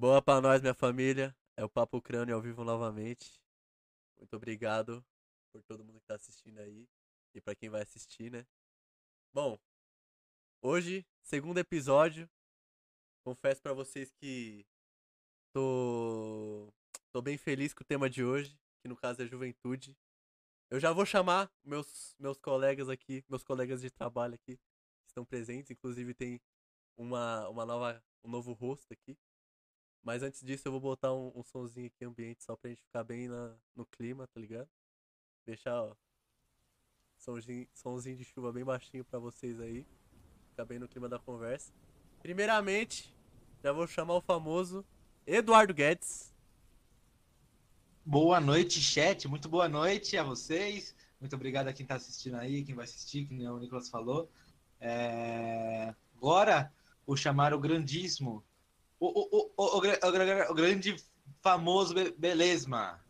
Boa pra nós, minha família. É o Papo Crânio ao vivo novamente. Muito obrigado por todo mundo que tá assistindo aí. E pra quem vai assistir, né? Bom, hoje, segundo episódio. Confesso pra vocês que tô, tô bem feliz com o tema de hoje, que no caso é juventude. Eu já vou chamar meus, meus colegas aqui, meus colegas de trabalho aqui, que estão presentes. Inclusive tem uma, uma nova, um novo rosto aqui. Mas antes disso eu vou botar um, um sonzinho aqui ambiente só pra gente ficar bem na, no clima, tá ligado? Deixar, ó, sonzinho, sonzinho de chuva bem baixinho pra vocês aí. Ficar bem no clima da conversa. Primeiramente, já vou chamar o famoso Eduardo Guedes. Boa noite, chat. Muito boa noite a vocês. Muito obrigado a quem está assistindo aí, quem vai assistir, que o Nicolas falou. É... Agora, vou chamar o grandíssimo, o, o, o, o, grande famoso Be Belesma.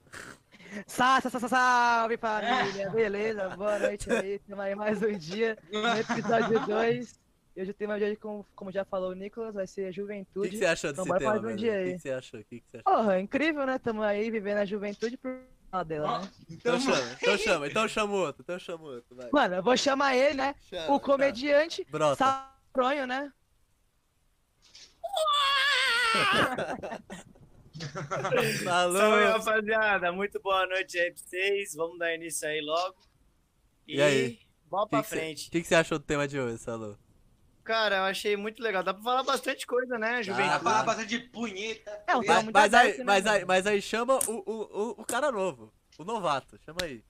Salve, salve, salve, família! Beleza? Boa noite aí. Estamos aí mais um dia no episódio 2. E hoje o tema de hoje, como, como já falou o Nicolas, vai ser a juventude. O que, que, você achou desse então, tema, mais um dia aí. O que, que, você achou? Que que você achou? Porra, incrível, né? Estamos aí vivendo a juventude por causa dela, né? Então, então chama, então chama, então chama outro, então chama outro, vai. Mano, eu vou chamar ele, né? Chama, o comediante. Sapronho, né? Falou. Salve, rapaziada. Muito boa noite aí pra vocês. Vamos dar início aí logo. E, E aí? Bola pra que frente. O que, que você achou do tema de hoje, Salô? Cara, eu achei muito legal. Dá pra falar bastante coisa, né, juventude? Vai falar bastante de punheta. É um Mas, mas, aí, né, mas, aí, mas aí chama o, o, o, o cara novo, o novato, chama aí,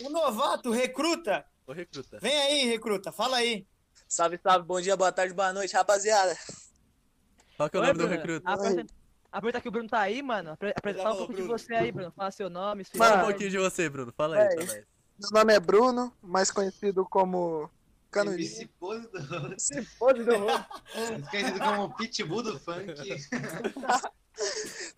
O novato, recruta. o recruta. Vem aí, recruta. Fala aí. Salve, salve, bom dia, boa tarde, boa noite, rapaziada. Qual que é o Oi, nome do Bruno. recruta? Aproveitar aproveitar que o Bruno tá aí, mano. apre- Apresentar um pouco de Bruno. você aí, Bruno. Fala seu nome, sua Fala um pouquinho de você, Bruno, fala aí É, pra nós. Meu nome é Bruno, mais conhecido como Pose do... Se do. Esquecido como Pitbull do funk.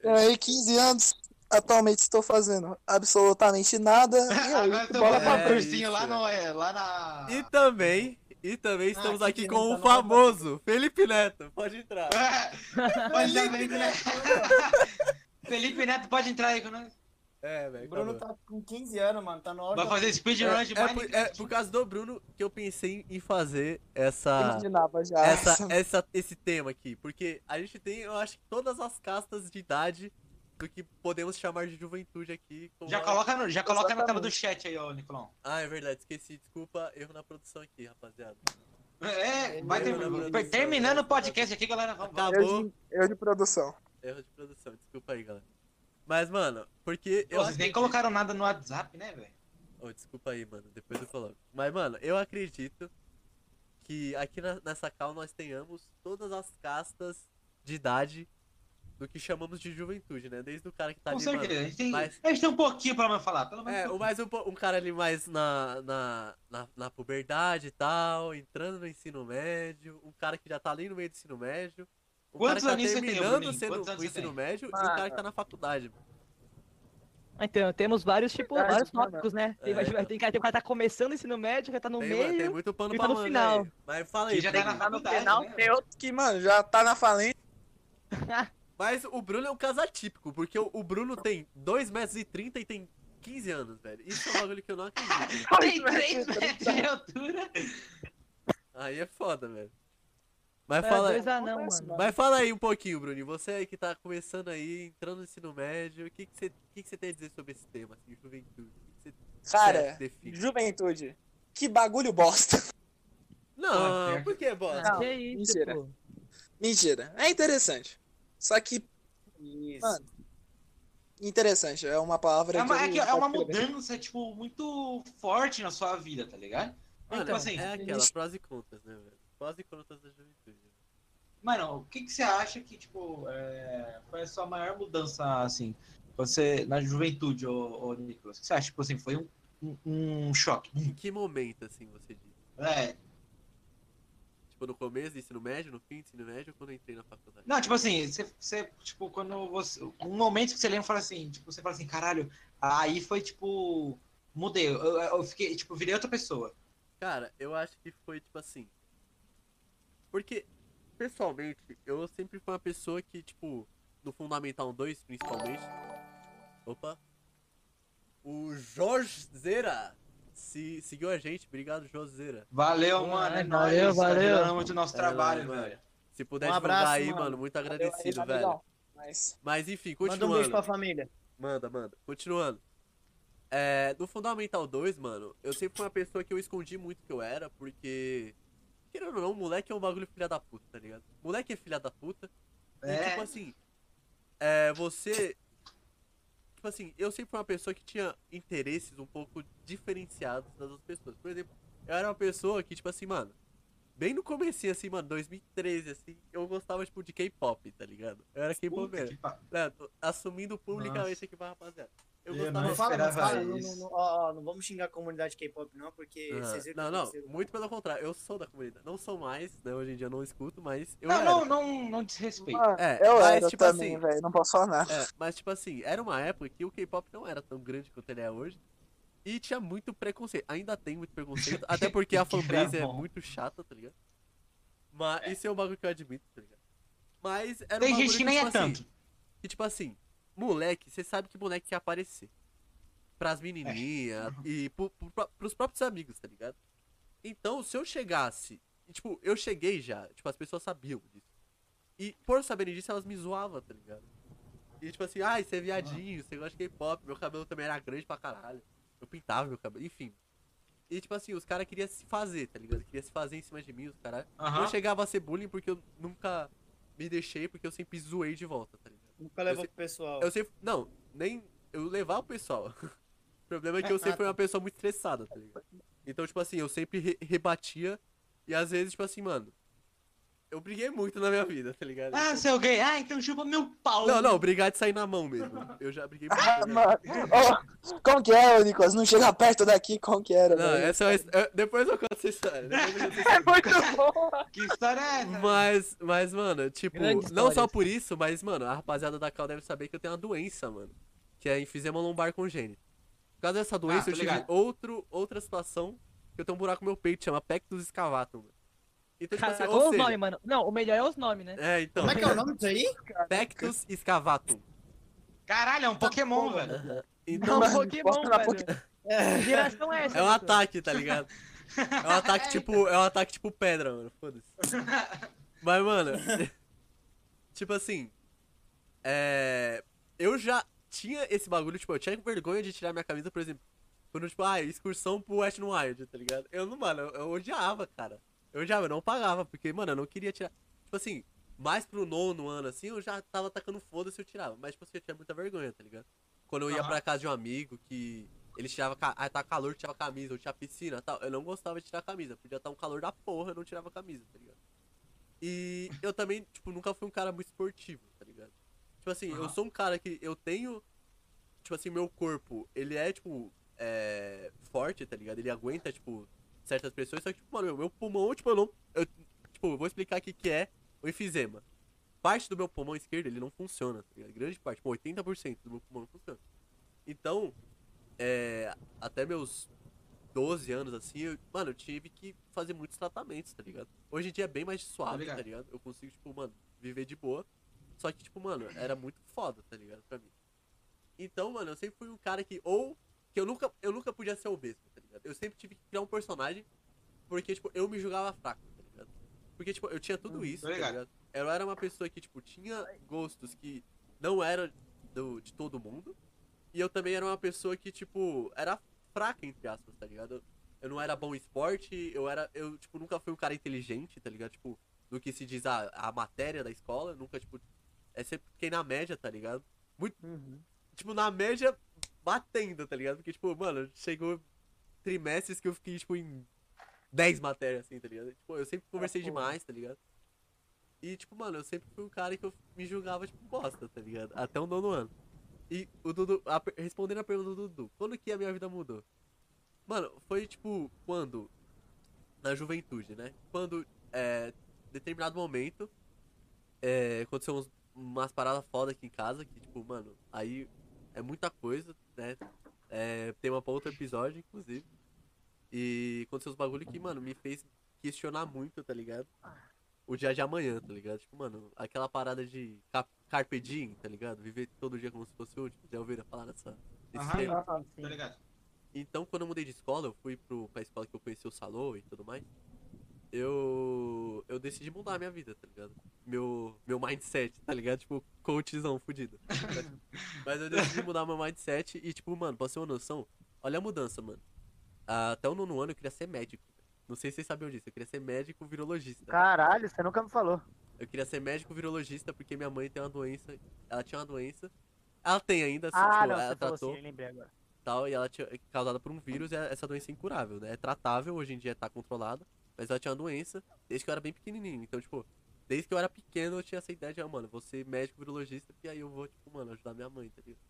Tenho aí 15 anos, atualmente estou fazendo absolutamente nada. E aí, Agora eu tô bola É pra fazendo cursinho isso. lá, no, é, lá na... E também, e também estamos que aqui com o tá famoso Felipe Neto, pode entrar. Pode entrar, Felipe Neto. Felipe Neto pode entrar aí com nós. É, velho, O Bruno acabou. tá com 15 anos, mano. Tá na hora. Vai fazer speedrun de É, é, por, Minecraft. é por causa do Bruno que eu pensei em fazer essa, essa, essa, esse tema aqui. Porque a gente tem, eu acho que todas as castas de idade do que podemos chamar de juventude aqui. Já a- coloca, no, já coloca na tela do Exatamente. chat aí, ó, Nicolão. Ah, é verdade, esqueci. Desculpa, erro na produção aqui, rapaziada. É, vai ter, Erro produção, terminando o podcast aqui, galera. Vamos. Acabou. Eu de, eu de produção. Erro de produção, desculpa aí, galera. Mas, mano, porque eu Pô, vocês nem acredito- colocaram nada no WhatsApp, né, velho? Ô, desculpa aí, mano. Depois eu coloco. Mas, mano, eu acredito que aqui na- nessa cal nós tenhamos todas as castas de idade do que chamamos de juventude, né? Desde o cara que tá Com ali, certeza. mano. a, gente tem, mas- a gente tem um pouquinho pra me falar, pelo menos. É, o mais um, um cara ali mais na, na, na, na puberdade e tal, entrando no ensino médio, um cara que já tá ali no meio do ensino médio, um Quantos cara que aninhos tá você tem, terminando Bruninho? sendo o ensino tem? médio e o Mano. cara que tá na faculdade. mano. Então, temos vários, tipo, Verdade, vários tópicos, né? Tem, É. vai- tem, cara, tem um cara que tá começando o ensino médio, que tá no Tem, meio. mano, tem muito pano e pra tá no final. aí. Mas fala Que aí, já Bruno. tá na Tá no final, né? tem outro que, mano, já tá na falência. Mas o Bruno é um caso atípico, porque o, Bruno tem 2 metros e 30 e tem 15 anos, velho. Isso é um bagulho que eu não acredito. Tem 3 metros de altura. Aí é foda, velho. Mas É, fala, dois anão, mano. mas fala aí um pouquinho, Bruno. Você aí que tá começando aí, entrando no ensino médio, o que, que, você, que, que você tem a dizer sobre esse tema, assim, juventude? O que que você Cara, define? juventude. Que bagulho bosta. Não, Ah, por que, bosta? Ah, Não, que isso, mentira. pô. Mentira. É interessante. Só que Isso. Mano, interessante. É uma palavra É uma, que é, é uma mudança, tipo, muito forte na sua vida, tá ligado? Mano, Então, assim, é aquela, prós e contras, né, velho? Prós e contras da juventude. Mano, o que, que você acha que, tipo, é, foi a sua maior mudança, assim, você, na juventude, ô, ô Nicolas? O que você acha? Tipo assim, foi um, um, um choque. Em que momento, assim, você diz? É, Tipo, no começo do ensino médio, no fim do ensino médio, ou quando eu entrei na faculdade? Não, tipo assim, você, você, tipo, quando você. Um momento que você lembra fala assim, tipo, você fala assim, caralho, aí foi tipo. Mudei, eu, eu- eu fiquei, tipo, virei outra pessoa. Cara, eu acho que foi tipo assim. Porque, pessoalmente, eu sempre fui uma pessoa que, tipo, no Fundamental 2, principalmente. Opa. O Jorge Zera se, seguiu a gente. Obrigado, Jorge Zera. Valeu, Pô, mano. É, é, nóis. valeu, Tá valeu. muito o nosso É, trabalho, mano, velho. Se puder Um divulgar abraço, aí, mano. mano, muito Valeu aí, agradecido, velho. Mas Mas enfim, Manda um beijo continuando. pra família. Manda, manda. Continuando. É, no Fundamental 2, mano, eu sempre fui uma pessoa que eu escondi muito que eu era, porque. Querendo ou não, moleque é um bagulho filha da puta, tá ligado? Moleque é filha da puta. E É. tipo assim. É, você. Tipo assim, eu sempre fui uma pessoa que tinha interesses um pouco diferenciados das outras pessoas. Por exemplo, eu era uma pessoa que, tipo assim, mano. Bem no comecinho, assim, mano, 2013, assim, eu gostava, tipo, de K-pop, tá ligado? Eu era K-pop tô assumindo publicamente Nossa. aqui pra rapaziada. Eu Eu gostava não Não não esperava fala. Não, isso. não, não, ó, ó, não vamos xingar a comunidade K-pop, não, porque Aham. vocês viram Não, que não, aconteceu. muito pelo contrário. Eu sou da comunidade. Não sou mais, né? Hoje em dia eu não escuto, mas eu Não, era. não, não, não desrespeita. mano, É, eu mas, era tipo também, assim- velho. Não posso falar nada. É, mas tipo assim, era uma época que o K-pop não era tão grande quanto ele é hoje. E tinha muito preconceito. Ainda tem muito preconceito. até porque a fanbase é muito chata, tá ligado? Mas isso é um bagulho que eu admito, tá ligado? Mas era um Tem gente que nem tipo é assim, tanto. Que tipo assim, moleque, você sabe que moleque quer aparecer. Pras menininhas e pro, pro, pro- pros próprios amigos, tá ligado? Então, se eu chegasse. e, Tipo, eu cheguei já, tipo, as pessoas sabiam disso. E por saberem disso, elas me zoavam, tá ligado? E tipo assim, ai, você é viadinho, você gosta de K-pop, meu cabelo também era grande pra caralho. Eu pintava meu cabelo, enfim. E tipo assim, os caras queriam se fazer, tá ligado? Queria se fazer em cima de mim, os caras. Eu chegava a ser bullying porque eu nunca me deixei, porque eu sempre zoei de volta, tá ligado? Nunca levou pro pessoal. Eu sempre. Não, nem. Eu levar o pessoal. o problema é que eu sempre fui uma pessoa muito estressada, tá ligado? Então, tipo assim, eu sempre re- rebatia. E às vezes, tipo assim, mano. Eu briguei muito na minha vida, tá ligado? Ah, seu gay. Ah, então chupa meu pau. Não, não, brigar de sair na mão mesmo. Eu já briguei muito. Ah, mano. Ó, como que é, ô, Nicolas? Não chega perto daqui, como que era, Não, velho? essa é uma eu- Depois eu conto essa história. É muito bom. Que história é essa? Mas, mas, mano, tipo, Grande não só por isso, mas, mano, a rapaziada da Cal deve saber que eu tenho uma doença, mano. Que é enfisema lombar congênito. Por causa dessa doença, tô eu tive ligado. outro, outra situação que eu tenho um buraco no meu peito, chama pectus escavatum. mano. Então, tipo assim, Caraca, ou os seja, nomes, mano. Não, o melhor é os nomes, né? É, então, Como é que é o nome disso aí? pectus escavatum. Caralho, é um Pokémon, velho. Então, Não, Pokémon, bota na velho. Geração é essa? é um ataque, tá ligado? É um ataque tipo, é um ataque tipo pedra, mano. Foda-se. Mas, mano, tipo assim, é, eu já tinha esse bagulho, tipo, eu tinha vergonha de tirar minha camisa, por exemplo, quando, tipo, ah, excursão pro West no Wild, tá ligado? Eu não, mano, eu, eu odiava, cara. Eu odiava, eu não pagava, porque, mano, eu não queria tirar. Tipo assim, mais pro nono ano, assim, eu já tava atacando foda-se eu tirava. Mas, tipo assim, eu tinha muita vergonha, tá ligado? Quando eu ia Aham. pra casa de um amigo que ele tirava. ca- Ah, tá calor, tirava camisa, ou tinha piscina e tal. Eu não gostava de tirar camisa. Podia estar um calor da porra, eu não tirava camisa, tá ligado? E eu também, tipo, nunca fui um cara muito esportivo, tá ligado? Tipo assim, eu Aham. sou um cara que eu tenho. Tipo assim, meu corpo, ele é, tipo, é, forte, tá ligado? Ele aguenta, tipo, certas pressões, só que, tipo, mano, meu pulmão, tipo, eu não. Eu, tipo, eu vou explicar aqui que é o enfisema. Parte do meu pulmão esquerdo, ele não funciona, tá ligado? Grande parte, tipo, 80% do meu pulmão não funciona. Então, é, até meus 12 anos, assim, eu, mano, eu tive que fazer muitos tratamentos, tá ligado? Hoje em dia é bem mais suave, ligado. tá ligado? Eu consigo, tipo, mano, viver de boa. Só que, tipo, mano, era muito foda, tá ligado? Pra mim. Então, mano, eu sempre fui um cara que, ou, que eu nunca, eu nunca podia ser o mesmo, tá ligado? Eu sempre tive que criar um personagem, porque, tipo, eu me julgava fraco, tá ligado? Porque, tipo, eu tinha tudo isso, tô tá ligado. ligado? Eu era uma pessoa que, tipo, tinha gostos que não eram do, de todo mundo. E eu também era uma pessoa que, tipo, era fraca, entre aspas, tá ligado? Eu, não era bom em esporte, eu era. Eu, tipo, nunca fui um cara inteligente, tá ligado? Tipo, do que se diz a, a matéria da escola, nunca, tipo. É sempre fiquei na média, tá ligado? Muito. Uhum. Tipo, na média batendo, tá ligado? Porque, tipo, mano, chegou trimestres que eu fiquei, tipo, em 10 matérias, assim, tá ligado? Tipo, eu sempre conversei demais, tá ligado? E, tipo, mano, eu sempre fui um cara que eu me julgava, tipo, bosta, tá ligado? Até o nono ano. E o Dudu, a respondendo a pergunta do Dudu, quando que a minha vida mudou? Mano, foi, tipo, quando? Na juventude, né? Quando, é, determinado momento, é, aconteceu uns, umas paradas foda aqui em casa, que, tipo, mano, aí é muita coisa, né? É, tema pra outro episódio, inclusive. E aconteceu uns bagulho que, mano, me fez questionar muito, tá ligado? O dia de amanhã, tá ligado? Tipo, mano, aquela parada de cap- carpe diem, tá ligado? Viver todo dia como se fosse o último. Já ouviram falar dessa, desse Aham. Ah, sim. Tá ligado? Então, quando eu mudei de escola, eu fui pro, pra escola que eu conheci o Salô e tudo mais. Eu. Eu decidi mudar a minha vida, tá ligado? Meu, meu mindset, tá ligado? Tipo, coachzão fudido. Mas eu decidi mudar meu mindset e, tipo, mano, pra você ter uma noção, olha a mudança, mano. Ah, Até o nono ano eu queria ser médico. Não sei se vocês sabiam disso, eu queria ser médico virologista. Caralho, você nunca me falou. Eu queria ser médico virologista porque minha mãe tem uma doença. Ela tinha uma doença. Ela tem ainda, assim, Ah, tipo, não, ela tratou assim, lembrei agora. tal, e ela tinha é causada por um vírus, e essa doença é incurável, né? É tratável, hoje em dia tá controlada, mas ela tinha uma doença desde que eu era bem pequenininho. Então, tipo, desde que eu era pequeno eu tinha essa ideia de, ah, mano, vou ser médico virologista, porque aí eu vou, tipo, mano, ajudar minha mãe, tá ligado?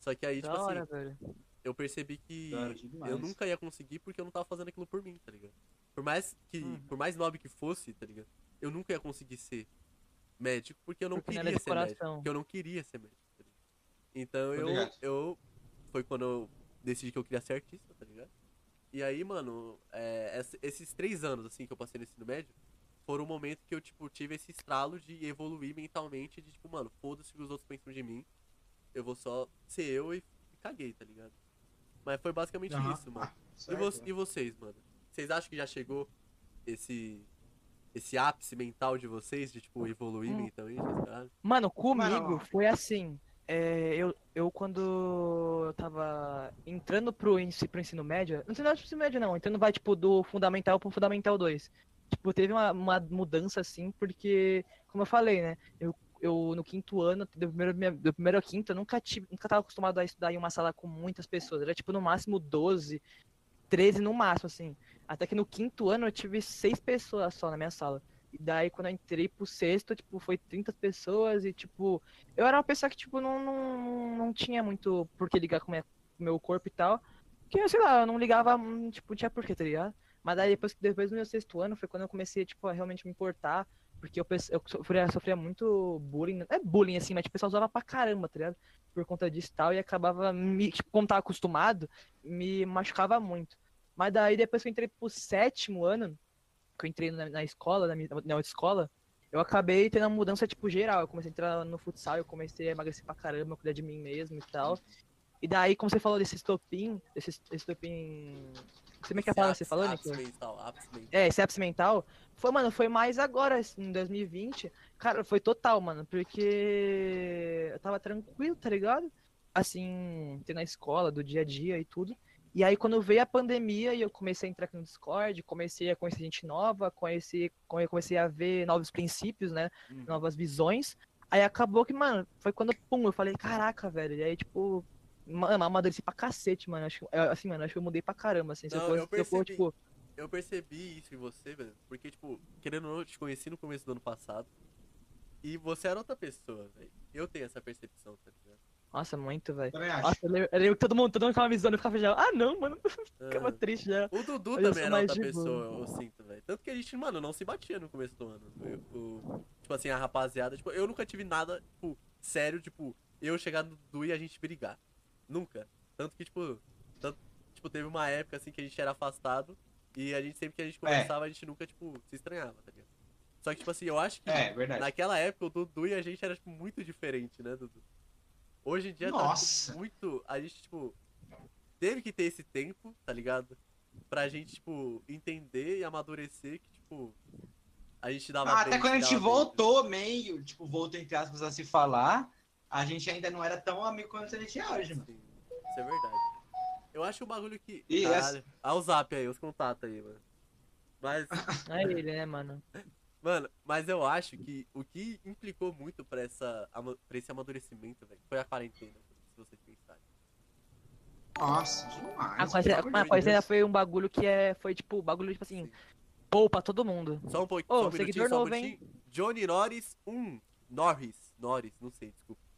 Só que aí, tipo Da assim, hora, velho. Eu percebi que eu nunca ia conseguir porque eu não tava fazendo aquilo por mim, tá ligado? Por mais que, Uhum. por mais nobre que fosse, tá ligado? Eu nunca ia conseguir ser médico porque eu não Porque era queria ser médico. coração. Porque eu não queria ser médico, tá ligado? Então eu, eu. Foi quando eu decidi que eu queria ser artista, tá ligado? E aí, mano, é, ess- esses três anos, assim, que eu passei no ensino médio, foram o momento que eu, tipo, tive esse estralo de evoluir mentalmente, de, tipo, mano, foda-se o que os outros pensam de mim. Eu vou só ser eu e, e caguei, tá ligado? Mas foi basicamente Aham. isso, mano. Ah, E, vo- e vocês, mano? Vocês acham que já chegou esse esse ápice mental de vocês, de tipo, evoluir Hum. mentalmente, caralho? Mano, comigo Mano. foi assim. é, eu, eu, quando eu tava entrando pro, ensi- pro ensino médio, não sei não, ensino médio não, entrando vai, tipo, do fundamental pro fundamental 2. Tipo, teve uma, uma mudança, assim, porque, como eu falei, né, eu, eu no quinto ano, do primeiro, do primeiro ao quinto, eu nunca, tive, nunca tava acostumado a estudar em uma sala com muitas pessoas, era, tipo, no máximo 12, 13 no máximo, assim. Até que no quinto ano eu tive seis pessoas só na minha sala. E daí, quando eu entrei pro sexto, tipo, foi 30 pessoas e, tipo, eu era uma pessoa que, tipo, não, não, não tinha muito por que ligar com o meu corpo e tal. Que, sei lá, eu não ligava, hum, tipo, não tinha por que, tá ligado? Mas daí, depois, depois do meu sexto ano, foi quando eu comecei, tipo, a realmente me importar. Porque eu, eu sofria, sofria muito bullying. É bullying, assim, mas, tipo, o pessoal usava pra caramba, tá ligado? Por conta disso e tal. E acabava, me, tipo, como tava acostumado, me machucava muito. Mas daí, depois que eu entrei pro sétimo ano, que eu entrei na, na escola, na, minha, na escola, eu acabei tendo uma mudança, tipo, geral. Eu comecei a entrar no futsal, eu comecei a emagrecer pra caramba, cuidar de mim mesmo e tal. E daí, como você falou desse estopim, desse est- estopim... Você me quer falar que você falou, mental. É, esse ápice mental, foi, mano, foi mais agora, em 2020. Cara, foi total, mano, porque eu tava tranquilo, tá ligado? Assim, ter na escola, do dia a dia e tudo. E aí, quando veio a pandemia e eu comecei a entrar aqui no Discord, comecei a conhecer gente nova, conheci, come- comecei a ver novos princípios, né? Hum. Novas visões. Aí acabou que, mano, foi quando, pum, eu falei, caraca, velho. E aí, tipo, mano, amadureci pra cacete, mano. Acho, assim, mano, acho que eu mudei pra caramba, assim. Se Não, eu eu fosse, se eu for, percebi. tipo, Eu percebi isso em você, velho, porque, tipo, querendo ou não, eu te conheci no começo do ano passado. E você era outra pessoa, velho. Eu tenho essa percepção, tá ligado? nossa, muito, velho. Nossa, eu lembro, eu lembro que todo mundo, todo mundo ficava me zoando, eu ficava já, ah não, mano, ficava Ah, triste já. O Dudu eu também era outra boa. pessoa, eu sinto, velho. Tanto que a gente, mano, não se batia no começo do ano. Eu- o- tipo assim, a rapaziada, tipo, eu nunca tive nada, tipo, sério, tipo, eu chegar no Dudu e a gente brigar. Nunca. Tanto que, tipo, tanto, tipo, teve uma época assim que a gente era afastado e a gente sempre que a gente conversava, a gente nunca, tipo, se estranhava, tá ligado? Só que, tipo assim, eu acho que É, naquela época o Dudu e a gente era, tipo, muito diferente, né, Dudu? Hoje em dia tá Nossa. tipo, muito. A gente, tipo, teve que ter esse tempo, tá ligado? Pra gente, tipo, entender e amadurecer que, tipo, a gente dava Ah, até quando a gente voltou meio, tipo, voltou entre aspas a se falar, a gente ainda não era tão amigo quanto a gente é hoje, mano. Sim, isso é verdade. Eu acho o bagulho que. E Caralho. Ah, o zap aí, os contatos aí, mano. Mas, É ele, né, mano? mano, mas eu acho que o que implicou muito pra, essa, pra esse amadurecimento, velho, foi a quarentena, se vocês pensarem. Nossa, demais. A quarentena, a quarentena foi um bagulho que é, foi tipo, bagulho, tipo assim, Sim. poupa todo mundo. Só um pouquinho, só um seguidor um novo, hein? Johnny Norris 1. Norris. Norris, não sei, desculpa.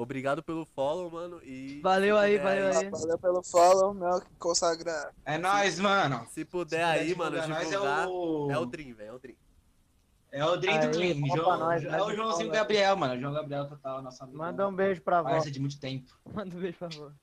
Obrigado pelo follow, mano. E Valeu aí, puder valeu aí. Valeu pelo follow, meu consagrado. É nóis, mano. Se puder Se aí, puder mano, divulgar nós, divulgar. É o, É o Dream, velho, é o Dream. é o Dream do Aí, Clean. vamos João- pra nós, é o Joãozinho Paulo? Gabriel, mano. O João Gabriel total, nosso amigo. Manda um beijo pra. Parece de muito tempo. Manda um beijo, por favor.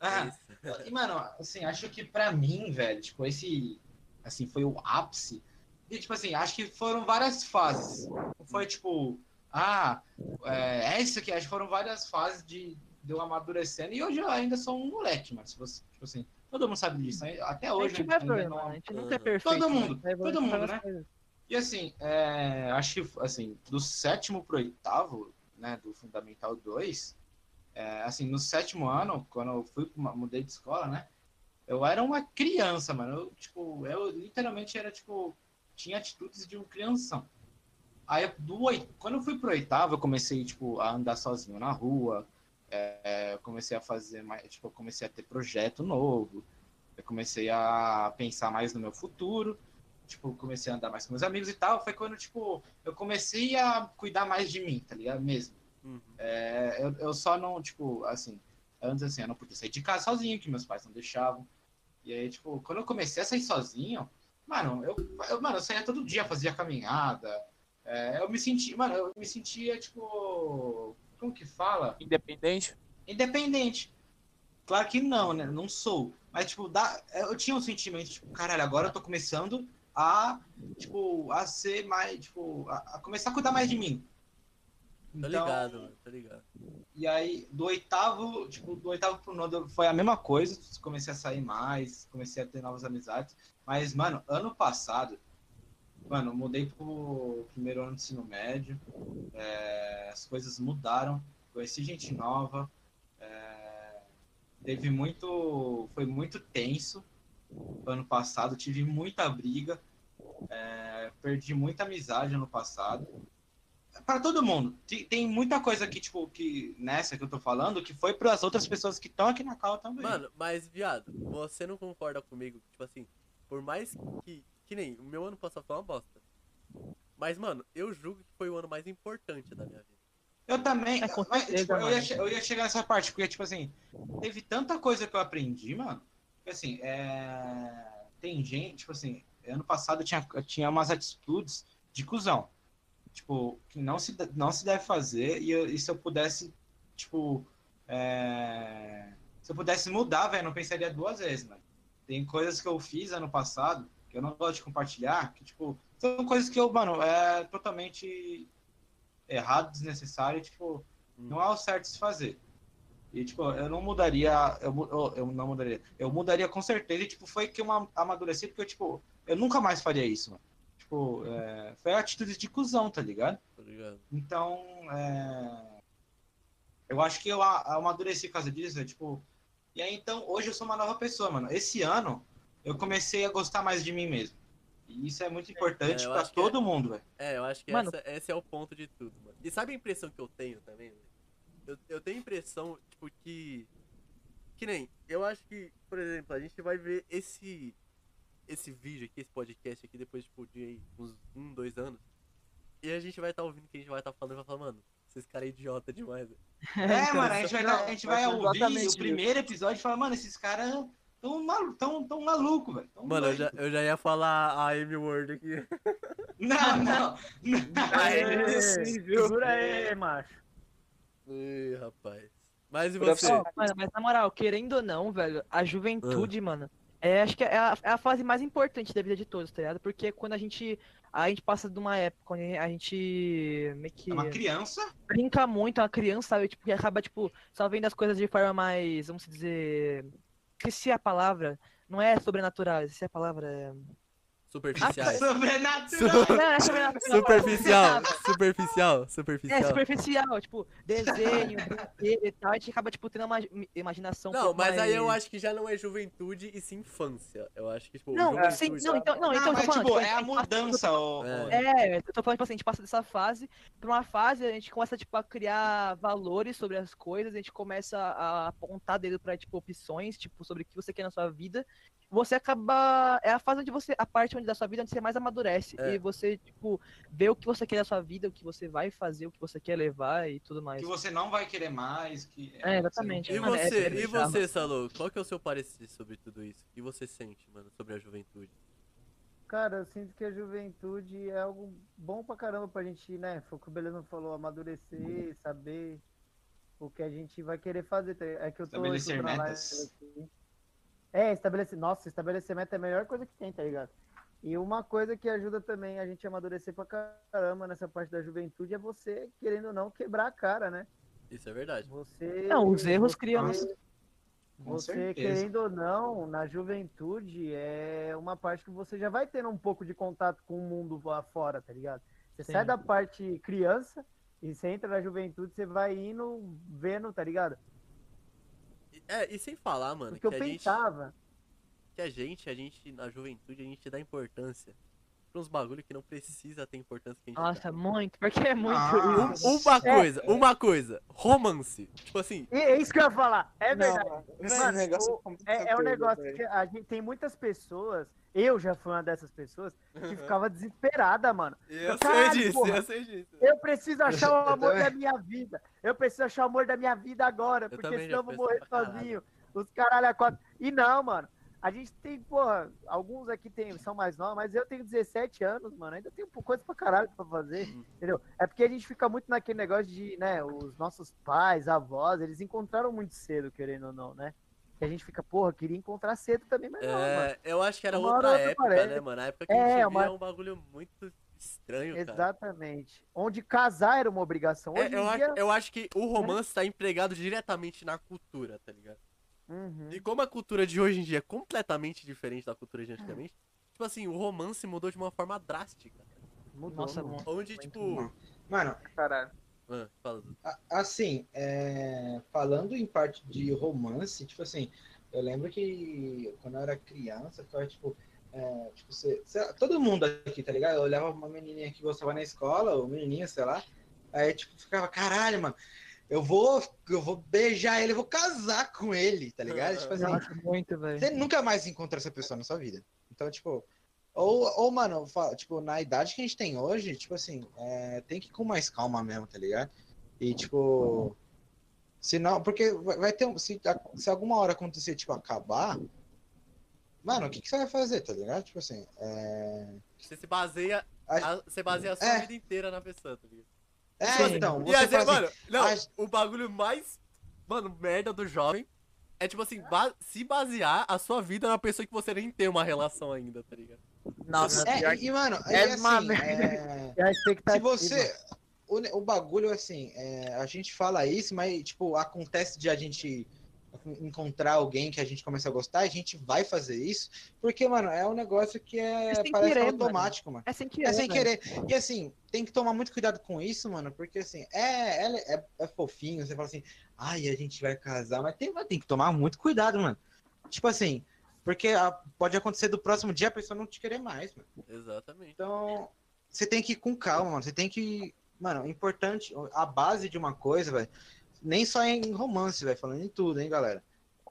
Ah, É. E, mano, assim, acho que pra mim, velho, tipo, esse, assim, foi o ápice. E, tipo assim, acho que foram várias fases. Não foi, tipo, Ah, é, é isso aqui. Acho que foram várias fases de, de eu amadurecendo. E hoje eu ainda sou um moleque, mano. Se você, tipo assim, todo mundo sabe disso. né? Até A hoje. gente vai ainda evoluindo, não-. A gente nunca é perfeito. Todo né? mundo, evoluindo todo mundo, né? E assim, é, acho que assim, do sétimo pro oitavo, né, do Fundamental 2, é, assim, no sétimo ano, quando eu fui mudei de escola, né? Eu era uma criança, mano. Eu, tipo, eu literalmente era, tipo, tinha atitudes de um crianção. Aí, do quando eu fui pro oitavo, eu comecei, tipo, a andar sozinho na rua. é, eu comecei a fazer mais, tipo, eu comecei a ter projeto novo. Eu comecei a pensar mais no meu futuro tipo, comecei a andar mais com meus amigos e tal, foi quando, tipo, eu comecei a cuidar mais de mim, tá ligado? Mesmo. Uhum. É, eu, eu só não, tipo, assim, antes assim, eu não podia sair de casa sozinho, que meus pais não deixavam. E aí, tipo, quando eu comecei a sair sozinho, mano, eu, eu, mano, eu saía todo dia, fazia caminhada. É, eu me sentia, mano, eu me sentia, tipo, como que fala? Independente? independente. Claro que não, né? Não sou. Mas, tipo, dá... eu tinha um sentimento, tipo, caralho, agora eu tô começando a, tipo, a ser mais, tipo, a, a começar a cuidar mais de mim. Tô ligado, mano, tô ligado. E aí, do oitavo, tipo, do oitavo pro nono foi a mesma coisa. Comecei a sair mais, comecei a ter novas amizades. Mas, mano, ano passado, mano, mudei pro primeiro ano de ensino médio. é, as coisas mudaram. Conheci gente nova. é, teve muito. Foi muito tenso ano passado. Tive muita briga. é, perdi muita amizade ano passado para todo mundo. Tem, muita coisa que, tipo, que nessa que eu tô falando, que foi para as outras pessoas que estão aqui na cal também. Mano, mas, viado, você não concorda comigo? Tipo assim, por mais que. Que nem o meu ano passado foi uma bosta. Mas, mano, eu julgo que foi o ano mais importante da minha vida. eu também. É, mas, tipo, eu, ia, eu ia chegar nessa parte, porque, tipo assim, teve tanta coisa que eu aprendi, mano. Que assim, é... tem gente, tipo assim, ano passado eu tinha, eu tinha umas atitudes de cuzão. Tipo, que não se, não se deve fazer, e, eu- e se eu pudesse, tipo, é, se eu pudesse mudar, velho, não pensaria duas vezes, mano. Tem coisas que eu fiz ano passado, que eu não gosto de compartilhar, que, tipo, são coisas que eu, mano, é totalmente errado, desnecessário, tipo, não é o certo se fazer. E, tipo, eu não mudaria, eu, eu, eu não mudaria, eu mudaria com certeza, e, tipo, foi que eu ama- amadureci, porque, eu, tipo, eu nunca mais faria isso, mano. Tipo, é, foi atitude de cuzão, tá ligado? Tá ligado? Então, é, eu acho que eu amadureci por causa disso, é, tipo, e aí, então, hoje eu sou uma nova pessoa, mano. Esse ano, eu comecei a gostar mais de mim mesmo. E isso é muito importante É, pra acho que é- todo mundo, velho. É, eu acho que Mano- essa- esse é o ponto de tudo, mano. E sabe a impressão que eu tenho também, velho? Eu, eu tenho a impressão, tipo, que. Que nem. Eu acho que, por exemplo, a gente vai ver esse. Esse vídeo aqui, esse podcast aqui, depois, tipo, de aí, uns um, dois anos. E a gente vai estar ouvindo o que a gente vai estar falando e vai falar, mano, esses caras é idiota demais, velho. É, mano, a gente vai, dar- a gente vai ouvir o isso. primeiro episódio e falar, mano, esses caras tão, malu tão, tão maluco, velho. tão Mano, eu doido." já, eu já ia falar a M Word aqui. Não, não. Aê, Sim, Segura aí, macho. Ih, rapaz. Mas e você? Mano, mas na moral, querendo ou não, velho, a juventude, mano, é, acho que é a, é a fase mais importante da vida de todos, tá ligado? Porque quando a gente. A gente passa de uma época onde a gente meio que É uma criança? brinca muito, é uma criança, sabe? Tipo, que acaba, tipo, só vendo as coisas de forma mais, vamos dizer. Esqueci a palavra. Não é sobrenatural, esqueci a palavra. É... Superficiais. Sobrenatural. Não, é sobrenatural. Superficial, superficial, É, superficial. superficial, tipo, desenho, brinquedo e tal, a gente acaba, tipo, tendo uma ima- imaginação Não, mas aí eu mais- acho que já não é juventude e sim infância. Eu acho que, tipo, Não, juventude... sim, não, então, não, então, tô mas, falando, tipo, tipo, é a passa- mudança, ô. É. ô- É, eu tô falando, tipo assim, a gente passa dessa fase pra uma fase, a gente começa, tipo, a criar valores sobre as coisas, a gente começa a apontar dedo pra, tipo, opções, tipo, sobre o que você quer na sua vida. Você acaba. É a fase onde você. A parte onde da sua vida onde você mais amadurece. É. E você, tipo, vê o que você quer da sua vida, o que você vai fazer, o que você quer levar e tudo mais. Que você não vai querer mais. Que, É, exatamente. E é- você, é e você, Salô? Qual que é o seu parecer sobre tudo isso? O que você sente, mano, sobre a juventude? Cara, eu sinto que a juventude é algo bom pra caramba pra gente, né? Foi o que o Beleza falou, amadurecer, saber o que a gente vai querer fazer. tá? É que eu tô Estabelecer escutando a live metas. aqui. É, estabelecer. Nossa, estabelecer meta é a melhor coisa que tem, tá ligado? E uma coisa que ajuda também a gente a amadurecer pra caramba nessa parte da juventude é você, querendo ou não, quebrar a cara, né? Isso é verdade. Você. Não, os erros você- criam- Você, certeza. querendo ou não, na juventude é uma parte que você já vai tendo um pouco de contato com o mundo lá fora, tá ligado? Você Sim. sai da parte criança e você entra na juventude, você vai indo, vendo, tá ligado? É, e sem falar, mano, Porque que eu a, gente, pensava. que a gente, a gente, na juventude, a gente dá importância pra uns bagulho que não precisa ter importância que a gente dá. Nossa, muito, porque é muito Ah, isso. Um- Uma É. coisa, uma coisa, romance. Tipo assim, E é isso que eu ia falar, é Não, verdade. mano, esse Mano, negócio o- complica É, é um negócio velho. que a gente tem muitas pessoas, eu já fui uma dessas pessoas, que ficava desesperada, mano. eu Caralho, sei disso, porra. eu sei disso. Eu preciso achar o amor também. da minha vida. Eu preciso achar o amor da minha vida agora, Eu porque senão eu vou morrer caralho. sozinho. Os caralho a quatro. E não, mano. A gente tem, porra, alguns aqui tem, são mais novos, mas eu tenho 17 anos, mano. Ainda tenho coisa pra caralho pra fazer, Uhum. entendeu? É porque a gente fica muito naquele negócio de, né, os nossos pais, avós, eles encontraram muito cedo, querendo ou não, né? E a gente fica, porra, queria encontrar cedo também, mas não, mano. É, eu acho que era Uma outra ou outra época, né, mano? A época que É, a gente uma- via um bagulho muito estranho, cara. Exatamente. Onde casar era uma obrigação. É, eu, em acho, dia... eu acho que o romance tá empregado diretamente na cultura, tá ligado? Uhum. E como a cultura de hoje em dia é completamente diferente da cultura de antigamente, tipo assim, o romance mudou de uma forma drástica. Mudou, Nossa, mano. muito. Onde, tipo. Mano, Caralho. Ah, fala. Assim, é, falando em parte de romance, tipo assim, eu lembro que quando eu era criança, eu ficava tipo, é, tipo você, lá, todo mundo aqui, tá ligado? Eu olhava uma menininha que gostava na escola, ou menininha, sei lá, aí tipo, ficava, caralho, mano, eu vou, eu vou beijar ele, eu vou casar com ele, tá ligado? Tipo assim, Nossa, muito, velho. você nunca mais encontra essa pessoa na sua vida. Então, tipo, ou, ou mano, tipo, na idade que a gente tem hoje, tipo assim, é, tem que ir com mais calma mesmo, tá ligado? E, tipo, se não, porque vai ter, um- se, se alguma hora acontecer, tipo, acabar, mano, o que, que você vai fazer, tá ligado? Tipo assim, é... Você se baseia. A- a- você baseia a sua É. vida inteira na pessoa, tá ligado? É, Sim. então, E assim, mano, não, a- o bagulho mais, mano, merda do jovem é tipo assim, ba- se basear a sua vida na pessoa que você nem tem uma relação ainda, tá ligado? Nossa, é, e, mano, É uma assim, é... É a Se expectativa. você. O, o bagulho, assim, é, a gente fala isso, mas, tipo, acontece de a gente encontrar alguém que a gente começa a gostar, a gente vai fazer isso, porque, mano, é um negócio que é, É parece querer, mano. automático, mano. É sem querer. É sem querer. E assim, tem que tomar muito cuidado com isso, mano, porque assim, é, é, é, é fofinho, você fala assim, ai, a gente vai casar, mas tem, mas tem que tomar muito cuidado, mano. Tipo assim, porque a- pode acontecer do próximo dia a pessoa não te querer mais, mano. Exatamente. Então, você tem que ir com calma, mano. Você tem que. Mano, é importante. A base de uma coisa, velho. Nem só em romance, velho. Falando em tudo, hein, galera.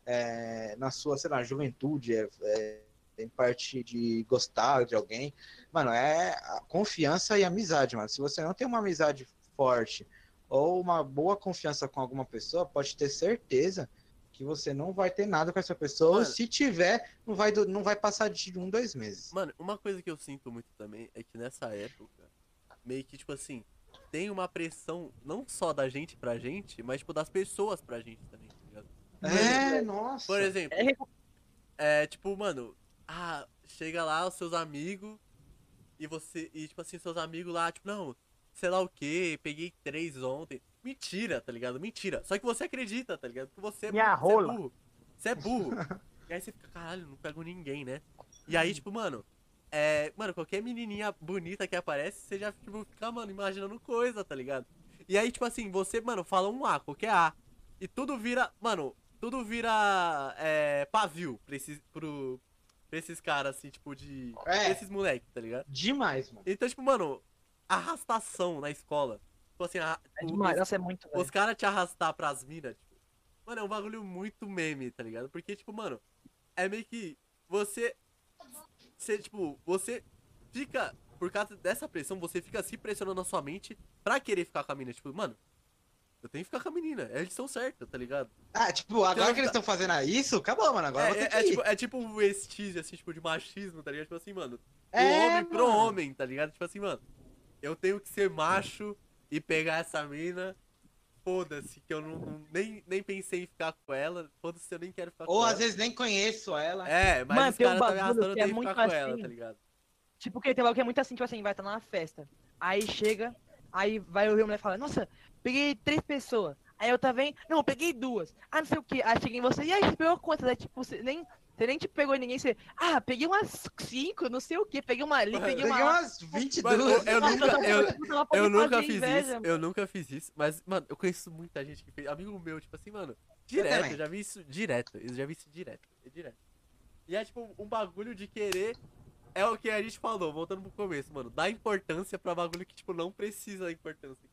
É, na sua, sei lá, juventude, é, é, em parte de gostar de alguém. Mano, é a confiança e amizade, mano. Se você não tem uma amizade forte ou uma boa confiança com alguma pessoa, pode ter certeza que você não vai ter nada com essa pessoa. Ou Mano. se tiver, não vai, não vai passar de um, dois meses. Mano, uma coisa que eu sinto muito também é que nessa época, meio que, tipo assim, tem uma pressão não só da gente pra gente, mas, tipo, das pessoas pra gente também, tá ligado? É, nossa. Por exemplo, É, é tipo, mano, ah, chega lá os seus amigos e você, e tipo assim, seus amigos lá, tipo, não, sei lá o que, peguei três ontem. Mentira, tá ligado? Mentira. Só que você acredita, tá ligado? Porque você, é Minha você é rola. burro. Você é burro. e aí você fica, caralho, não pego ninguém, né? E aí, tipo, mano, é. Mano, qualquer menininha bonita que aparece, você já, tipo, fica, mano, imaginando coisa, tá ligado? E aí, tipo assim, você, mano, fala um A, qualquer A. E tudo vira. Mano, tudo vira. É. Pavio pra esses, pro, pra esses caras, assim, tipo, de. É. pra esses moleques, tá ligado? Demais, mano. Então, tipo, mano, arrastação na escola. Tipo assim, a, é demais. os, Nossa, é muito, os caras te arrastar pras minas, tipo, mano, é um bagulho muito meme, tá ligado? Porque, tipo, mano, é meio que você. Você, tipo, você fica. Por causa dessa pressão, você fica se pressionando na sua mente pra querer ficar com a mina. Tipo, mano, eu tenho que ficar com a menina. Eles estão certos, tá ligado? Ah, tipo, agora Então, que eles estão fazendo isso, acabou, mano. Agora É, ter é, é tipo, é tipo um assim, tipo, de machismo, tá ligado? Tipo assim, mano, do É, homem pro mano. homem, tá ligado? Tipo assim, mano, eu tenho que ser macho e pegar essa mina. Foda-se, que eu não, não- nem, nem pensei em ficar com ela. Foda-se, eu nem quero ficar Ou com às ela. vezes nem conheço ela. É, mas Mano, os um caras tá me arrastando, eu que é tenho que muito ficar com ela, assim. tá ligado? Tipo, que tem logo que é muito assim, tipo assim, vai estar numa festa. Aí chega, aí vai ouvir a mulher falar, nossa, peguei três pessoas. Aí eu tá vendo, não, eu peguei duas. Ah, não sei o que. Aí chega em você, e aí, você pegou quantas? Aí, tipo, você nem, você nem te pegou em ninguém, você, ah, peguei umas cinco, não sei o que. Peguei uma ali, peguei Peguei uma umas 22. Mano, eu, eu nunca, eu, eu nunca fiz inveja, isso, eu nunca fiz isso, mas, mano, eu conheço muita gente que fez, amigo meu, tipo assim, mano, direto, eu já vi isso direto, eu já vi isso direto, é direto. E é tipo um bagulho de querer, é o que a gente falou, voltando pro começo, mano, dá importância pra bagulho que, tipo, não precisa da importância.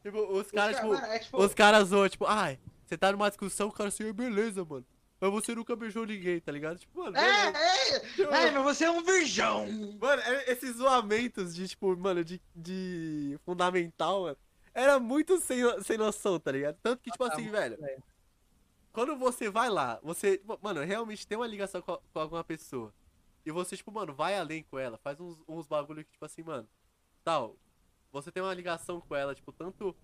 tipo, os caras, tipo, Mano, é tipo, os caras zoam, tipo, ai, você tá numa discussão, o cara assim, "Ah, beleza, mano, mas você nunca beijou ninguém, tá ligado? Tipo, mano, É, beleza. é, Tipo, é, mas você é um virgão. Mano, é- esses zoamentos de, tipo, mano, de, de fundamental, mano, era muito sem, sem noção, tá ligado? Tanto que, tipo assim, velho, quando você vai lá, você, tipo, mano, realmente tem uma ligação com, a- com alguma pessoa, e você, tipo, mano, vai além com ela, faz uns, uns bagulho que, tipo assim, mano, tal, você tem uma ligação com ela, tipo, tanto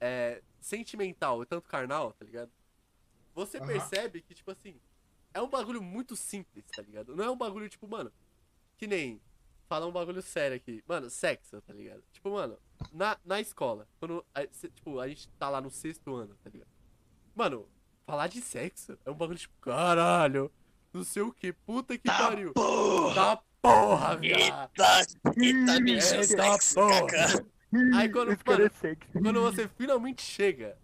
é, sentimental e tanto carnal, tá ligado? Você Aham. percebe que, tipo assim, é um bagulho muito simples, tá ligado? Não é um bagulho, tipo, mano, que nem. Falar um bagulho sério aqui. Mano, sexo, tá ligado? Tipo, mano, na, na escola, quando. a- cê- tipo, a gente tá lá no sexto ano, tá ligado? Mano, falar de sexo é um bagulho tipo, caralho, não sei o que, puta que pariu. Tá porra, viado. Eita, bicho, Eita sexo, porra. Aí quando, mano, é quando você finalmente chega,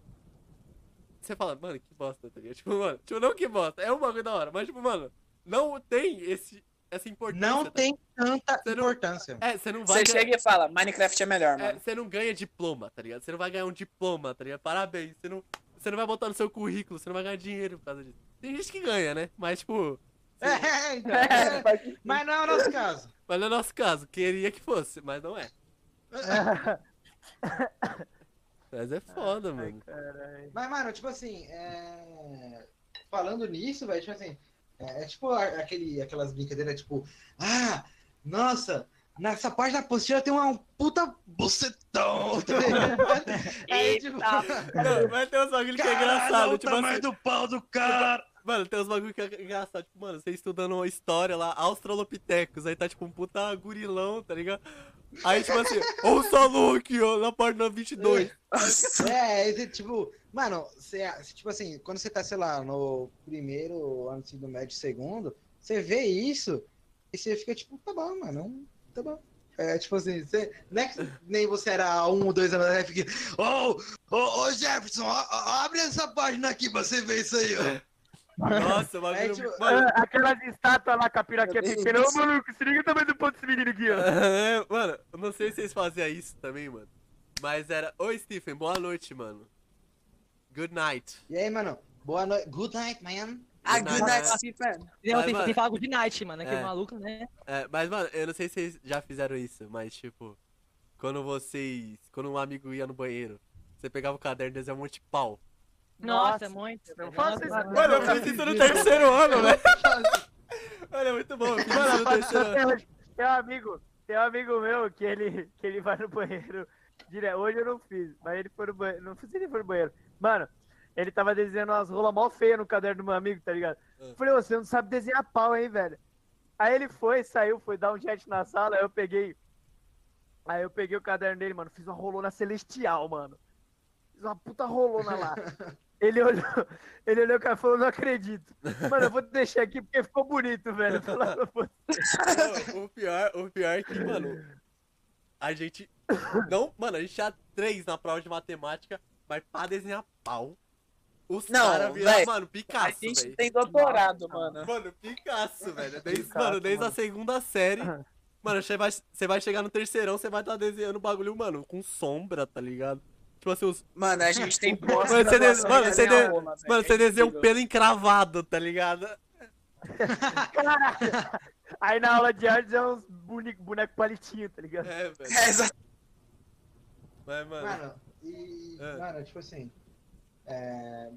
você fala, mano, que bosta, tá ligado? Tipo, mano, tipo, não que bosta, é um bagulho da hora, mas, tipo, mano, não tem esse, essa importância. Não tá tem tanta Você não- importância. É, você não vai. Você ganhar- chega e fala, Minecraft é melhor, é, mano. você não ganha diploma, tá ligado? Você não vai ganhar um diploma, tá ligado? Parabéns. Você não, você não vai botar no seu currículo, você não vai ganhar dinheiro por causa disso. Tem gente que ganha, né? Mas, tipo. É, então, é. Mas não é o nosso caso. Mas no nosso caso, queria que fosse, mas não é. Mas é foda, mano. Caralho. Mas, mano, tipo assim, é... falando nisso, velho, tipo assim, é, é tipo aquele, aquelas brincadeiras, tipo, ah, nossa, nessa parte da apostila tem uma puta bucetão. tá? Aí, tipo, Não, mas tem uns bagulho que é "Caralho, engraçado. o Tipo tamanho assim, do pau do cara. mano, tem uns bagulho que é engraçado. Tipo, mano, você estudando uma história lá, Australopithecus, aí tá tipo um puta gurilão, tá ligado? Aí, tipo assim, ó o salão aqui, ó, na página 22. É, esse, tipo, mano, você, tipo assim, quando você tá, sei lá, no primeiro ano do médio, segundo, você vê isso e você fica tipo, tá bom, mano, tá bom. É, tipo assim, você, não é que nem você era um ou dois anos atrás fica, ô, ô, ô Jefferson, ó, ó, abre essa página aqui pra você ver isso aí, ó. Nossa, o bagulho. É, tipo, mano, Ah, Aquelas estátuas lá com a piraquinha Deus. pequena. Ô, maluco, se liga tamanho do ponto desse menino aqui, ó. É, mano, eu não sei se vocês faziam isso também, mano. Mas era. Oi, Stephen, boa noite, mano. Good night. E aí, mano, boa noite, good night, man. Ah, Good night. night, Stephen. Tem, que falar good night, mano. Aquele É. maluco, né? É, mas, mano, eu não sei se vocês já fizeram isso, mas, tipo, quando vocês. Quando um amigo ia no banheiro, você pegava o caderno e desenhava um monte de pau. Nossa, Nossa, muito. eu não faço isso, mano. Eu fiz isso no terceiro ano, velho. É muito bom, eu fiz isso no terceiro ano. Tem, um amigo, tem um amigo meu que ele, que ele vai no banheiro direto. Hoje eu não fiz, mas ele foi no banheiro. Não fiz se ele foi no banheiro. Mano, ele tava desenhando umas rolas mó feias no caderno do meu amigo, tá ligado? Ah. Falei, "Ô, você não sabe desenhar pau, hein, velho? Aí ele foi, saiu, foi dar um jet na sala, aí eu peguei. Aí eu peguei o caderno dele, mano, fiz uma rolona celestial, mano. Fiz uma puta rolona lá. Ele olhou, ele olhou e falou, não acredito. Mano, eu vou deixar aqui porque ficou bonito, velho. Falando, "Pô, Não, o pior, o pior é que, mano, a gente. Não, mano, a gente tinha três na prova de matemática, mas pra desenhar pau. Os Não, caras viraram, mano, A Picasso, gente velho. tem doutorado, mano. Mano, Picasso, velho. Desde, Picasso, mano, desde a mano. segunda série. Mano, você vai, você vai chegar no terceirão, você vai estar desenhando bagulho, mano, com sombra, tá ligado? Tipo assim, os, Mano, a gente tem Mano, você de- mano, você de- mano, você É desenha um pelo encravado, tá ligado? Caralho. Aí na aula de artes é uns boneco, boneco palitinho, tá ligado? É, velho. É, exato. Mas, mano. Mano, e, É. mano, tipo assim, é,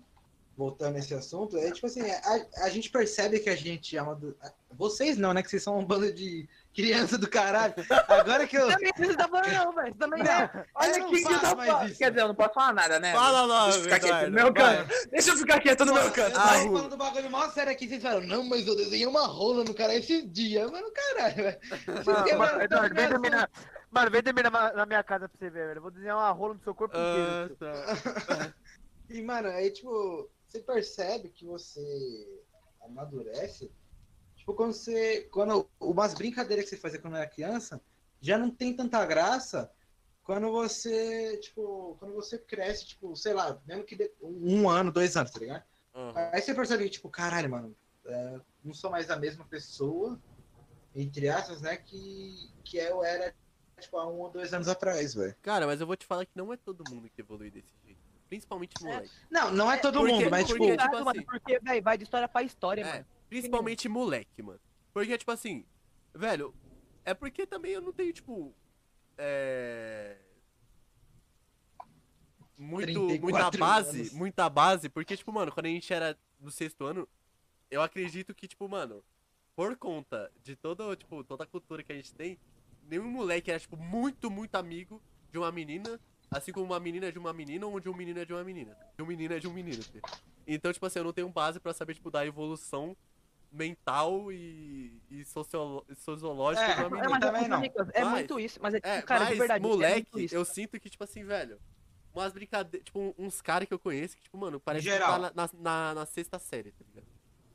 voltando nesse assunto, é tipo assim, a, a gente percebe que a gente é uma. do- Vocês não, né? Que vocês são um bando de, Criança do caralho. Agora que eu. Também você tá falando não, velho. Você Também não. eu Olha não aqui que eu tô mais falando. isso. Quer dizer, eu não posso falar nada, né? Fala logo, Deixa eu ficar quieto no meu canto. Deixa eu ficar quieto no meu canto. Eu Ah, tava falando do bagulho mó sério aqui, vocês falaram, não, mas eu desenhei uma rola no cara esse dia. Mano, caralho, velho. Eduardo, vem dormir na... Mano, vem dormir na, na minha casa pra você ver, velho. Eu vou desenhar uma rola no seu corpo Ah, inteiro. tá. E, mano, aí, tipo, você percebe que você amadurece. Tipo, quando você. Quando umas brincadeiras que você fazia quando era criança já não tem tanta graça quando você, tipo, quando você cresce, tipo, sei lá, mesmo que de- um ano, dois anos, tá ligado? Aham. Aí você percebe tipo, caralho, mano, é, não sou mais a mesma pessoa, entre aspas, né, que, que eu era, tipo, há um ou dois anos atrás, velho. Cara, mas eu vou te falar que não é todo mundo que evolui desse jeito. Principalmente moleque. Não, não é todo Porque- mundo, mas, porque, tipo, tipo Exato, mano, assim- porque, velho, vai de história pra história, É, mano. Principalmente moleque, mano. Porque, tipo assim, velho, é porque também eu não tenho, tipo. É. Muito, 34 muita base, anos. muita base, porque, tipo, mano, quando a gente era no sexto ano, eu acredito que, tipo, mano, por conta de toda, tipo, toda a cultura que a gente tem, nenhum moleque era, tipo, muito, muito amigo de uma menina, assim como uma menina é de uma menina ou de um menino é de uma menina. De um menino é de um menino. Então, tipo assim, eu não tenho base pra saber, tipo, da evolução mental e, e sociolo- sociológica É, uma É, menina. mas também é, não. É muito isso, mas é, É, cara, mas, de verdade, é moleque, muito isso. eu sinto que, tipo assim, velho, umas brincadeiras, tipo, uns caras que eu conheço que, tipo, mano, parece que geral. tá na, na, na- na sexta série, tá ligado?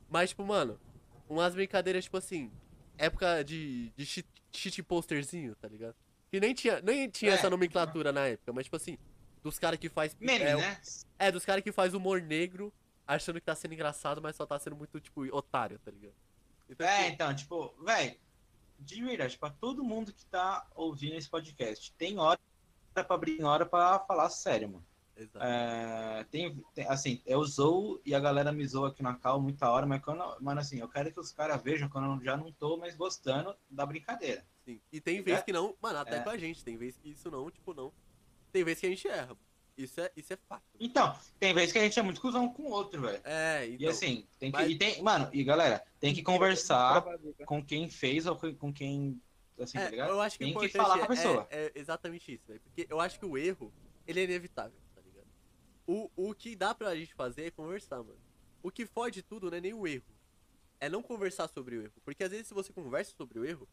Mas, tipo, mano, umas brincadeiras, tipo assim, época de, de cheat, cheat posterzinho, tá ligado? Que nem tinha, nem tinha É. essa nomenclatura na época, mas, tipo assim, dos caras que faz... meme, é, né? É, dos caras que faz humor negro, achando que tá sendo engraçado, mas só tá sendo muito, tipo, otário, tá ligado? Então, É, tipo, então, tipo, velho, de verdade, pra todo mundo que tá ouvindo esse podcast, tem hora pra abrir hora pra falar sério, mano. exato. É, tem, tem- assim, eu zoo e a galera me zoa aqui na cal muita hora, mas quando, mano, assim, eu quero que os caras vejam quando eu já não tô mais gostando da brincadeira. Sim. E tem vez É. que não, mano, até É. com a gente, tem vez que isso não, tipo, não. Tem vez que a gente erra. Isso é, isso é fato. Então, tem vezes que a gente é muito cuzão com o outro, velho. É, E então. assim, tem que. mas- E tem, mano, e galera, tem que conversar com quem fez ou com quem. Assim, é, tá ligado? eu acho que Tem que falar com a é- pessoa. É, é exatamente isso, velho. Porque eu acho que o erro, ele é inevitável, tá ligado? O, o que dá pra gente fazer é conversar, mano. O que fode tudo não é nem o erro. É não conversar sobre o erro. Porque às vezes se você conversa sobre o erro,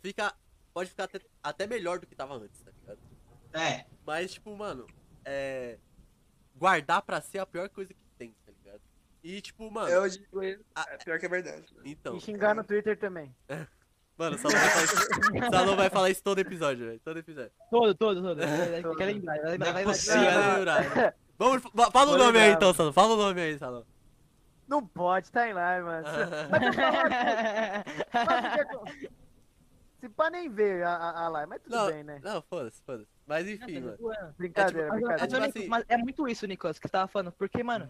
fica. Pode ficar até, até melhor do que tava antes, tá ligado? É, Mas, tipo, mano, é. Guardar pra ser a pior coisa que tem, tá ligado? E, tipo, mano. Eu digo isso. É pior que é verdade. Então. E xingar no Twitter também. Mano, o Salão vai falar isso, Salão vai falar isso todo episódio, velho. Todo episódio. Todo, todo, todo. Quer lembrar, vai lembrar, vai Não é lembrar. Possível. vai lembrar. Vamos, fa- fala o nome aí então, Salão. Fala o nome aí, Salão. Não pode, tá em live, mano. Mas eu falo, sabe o que é- Se pá nem ver a, a, a live, mas tudo Não, bem, né? Não, foda-se, foda-se. Mas enfim, mano. Brincadeira, É tipo- Mas, brincadeira. mas, tipo Nicolas, assim- mas é muito isso, Nicolas, que você tava falando. Porque, mano,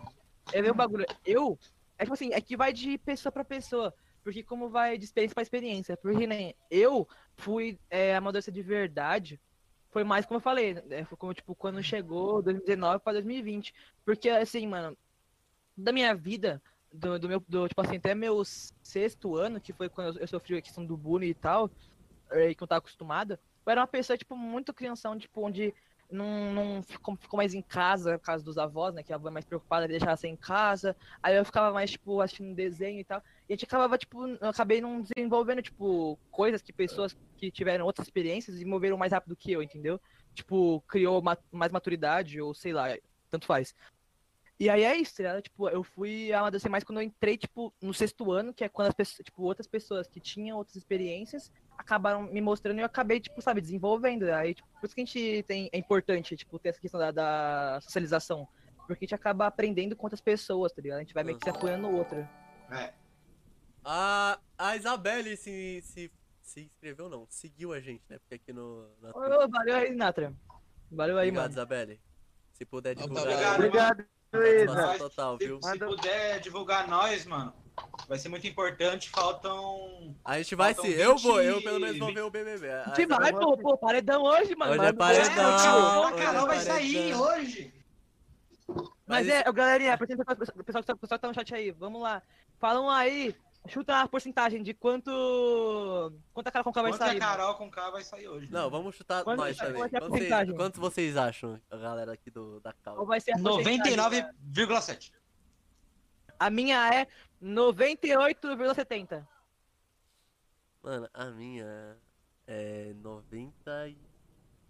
vi um bagulho. Eu. É tipo assim, é que vai de pessoa pra pessoa. Porque como vai de experiência pra experiência. Porque nem eu fui é, amadurecer de verdade. Foi mais como eu falei, né? Foi como, tipo, quando chegou 2019 pra 2020. Porque, assim, mano, da minha vida, do, do meu, do, tipo assim, até meu sexto ano, que foi quando eu, eu sofri a questão do bullying e tal, é, que eu não tava acostumada, eu era uma pessoa, tipo, muito crianção, tipo, onde não, não ficou, ficou mais em casa, por causa dos avós, né? Que a avó é mais preocupada de deixar você em casa. Aí eu ficava mais, tipo, assistindo desenho e tal. E a gente acabava, tipo, eu acabei não desenvolvendo, tipo, coisas que pessoas que tiveram outras experiências desenvolveram mais rápido que eu, entendeu? Tipo, criou ma- mais maturidade, ou sei lá, tanto faz. E aí é isso, tá ligado? Tipo, eu fui amadurecer mais quando eu entrei, tipo, no sexto ano, que é quando as pessoas, tipo, outras pessoas que tinham outras experiências acabaram me mostrando e eu acabei, tipo, sabe, desenvolvendo. Aí, tipo, por isso que a gente tem, é importante, tipo, ter essa questão da, da socialização. Porque a gente acaba aprendendo com outras pessoas, tá ligado? A gente vai meio que se apoiando no outro. é. A, a Isabelle se, se, se inscreveu, não. Seguiu a gente, né? Porque aqui no. Na Ô, valeu aí, Natra. Valeu aí, Obrigado, mano. Isabelle. Se puder divulgar. Obrigado, Obrigado, Luísa. total, Se, viu? se Manda- puder divulgar nós, mano, vai ser muito importante. Faltam. A gente vai sim. Eu 20 vou, eu pelo menos vou ver o BBB. A gente vai, pô, pô, paredão hoje, mano. Hoje é paredão. É, o tio, a Carol vai sair paredão. hoje. Mas Mas é, galerinha, pessoal, pessoal que tá- o pessoal que tá no chat aí, vamos lá. Falam aí Chuta a porcentagem de quanto. Quanto a Carol Conká vai Quanto a sair. mano. Carol com K vai sair hoje? Não, vamos chutar Quanto nós é- também. quanto é a Quantos vocês, quantos vocês acham, a galera aqui do, da Cal? vai ser a porcentagem? 99,7. A minha é 98,70. Mano, a minha é 90 e...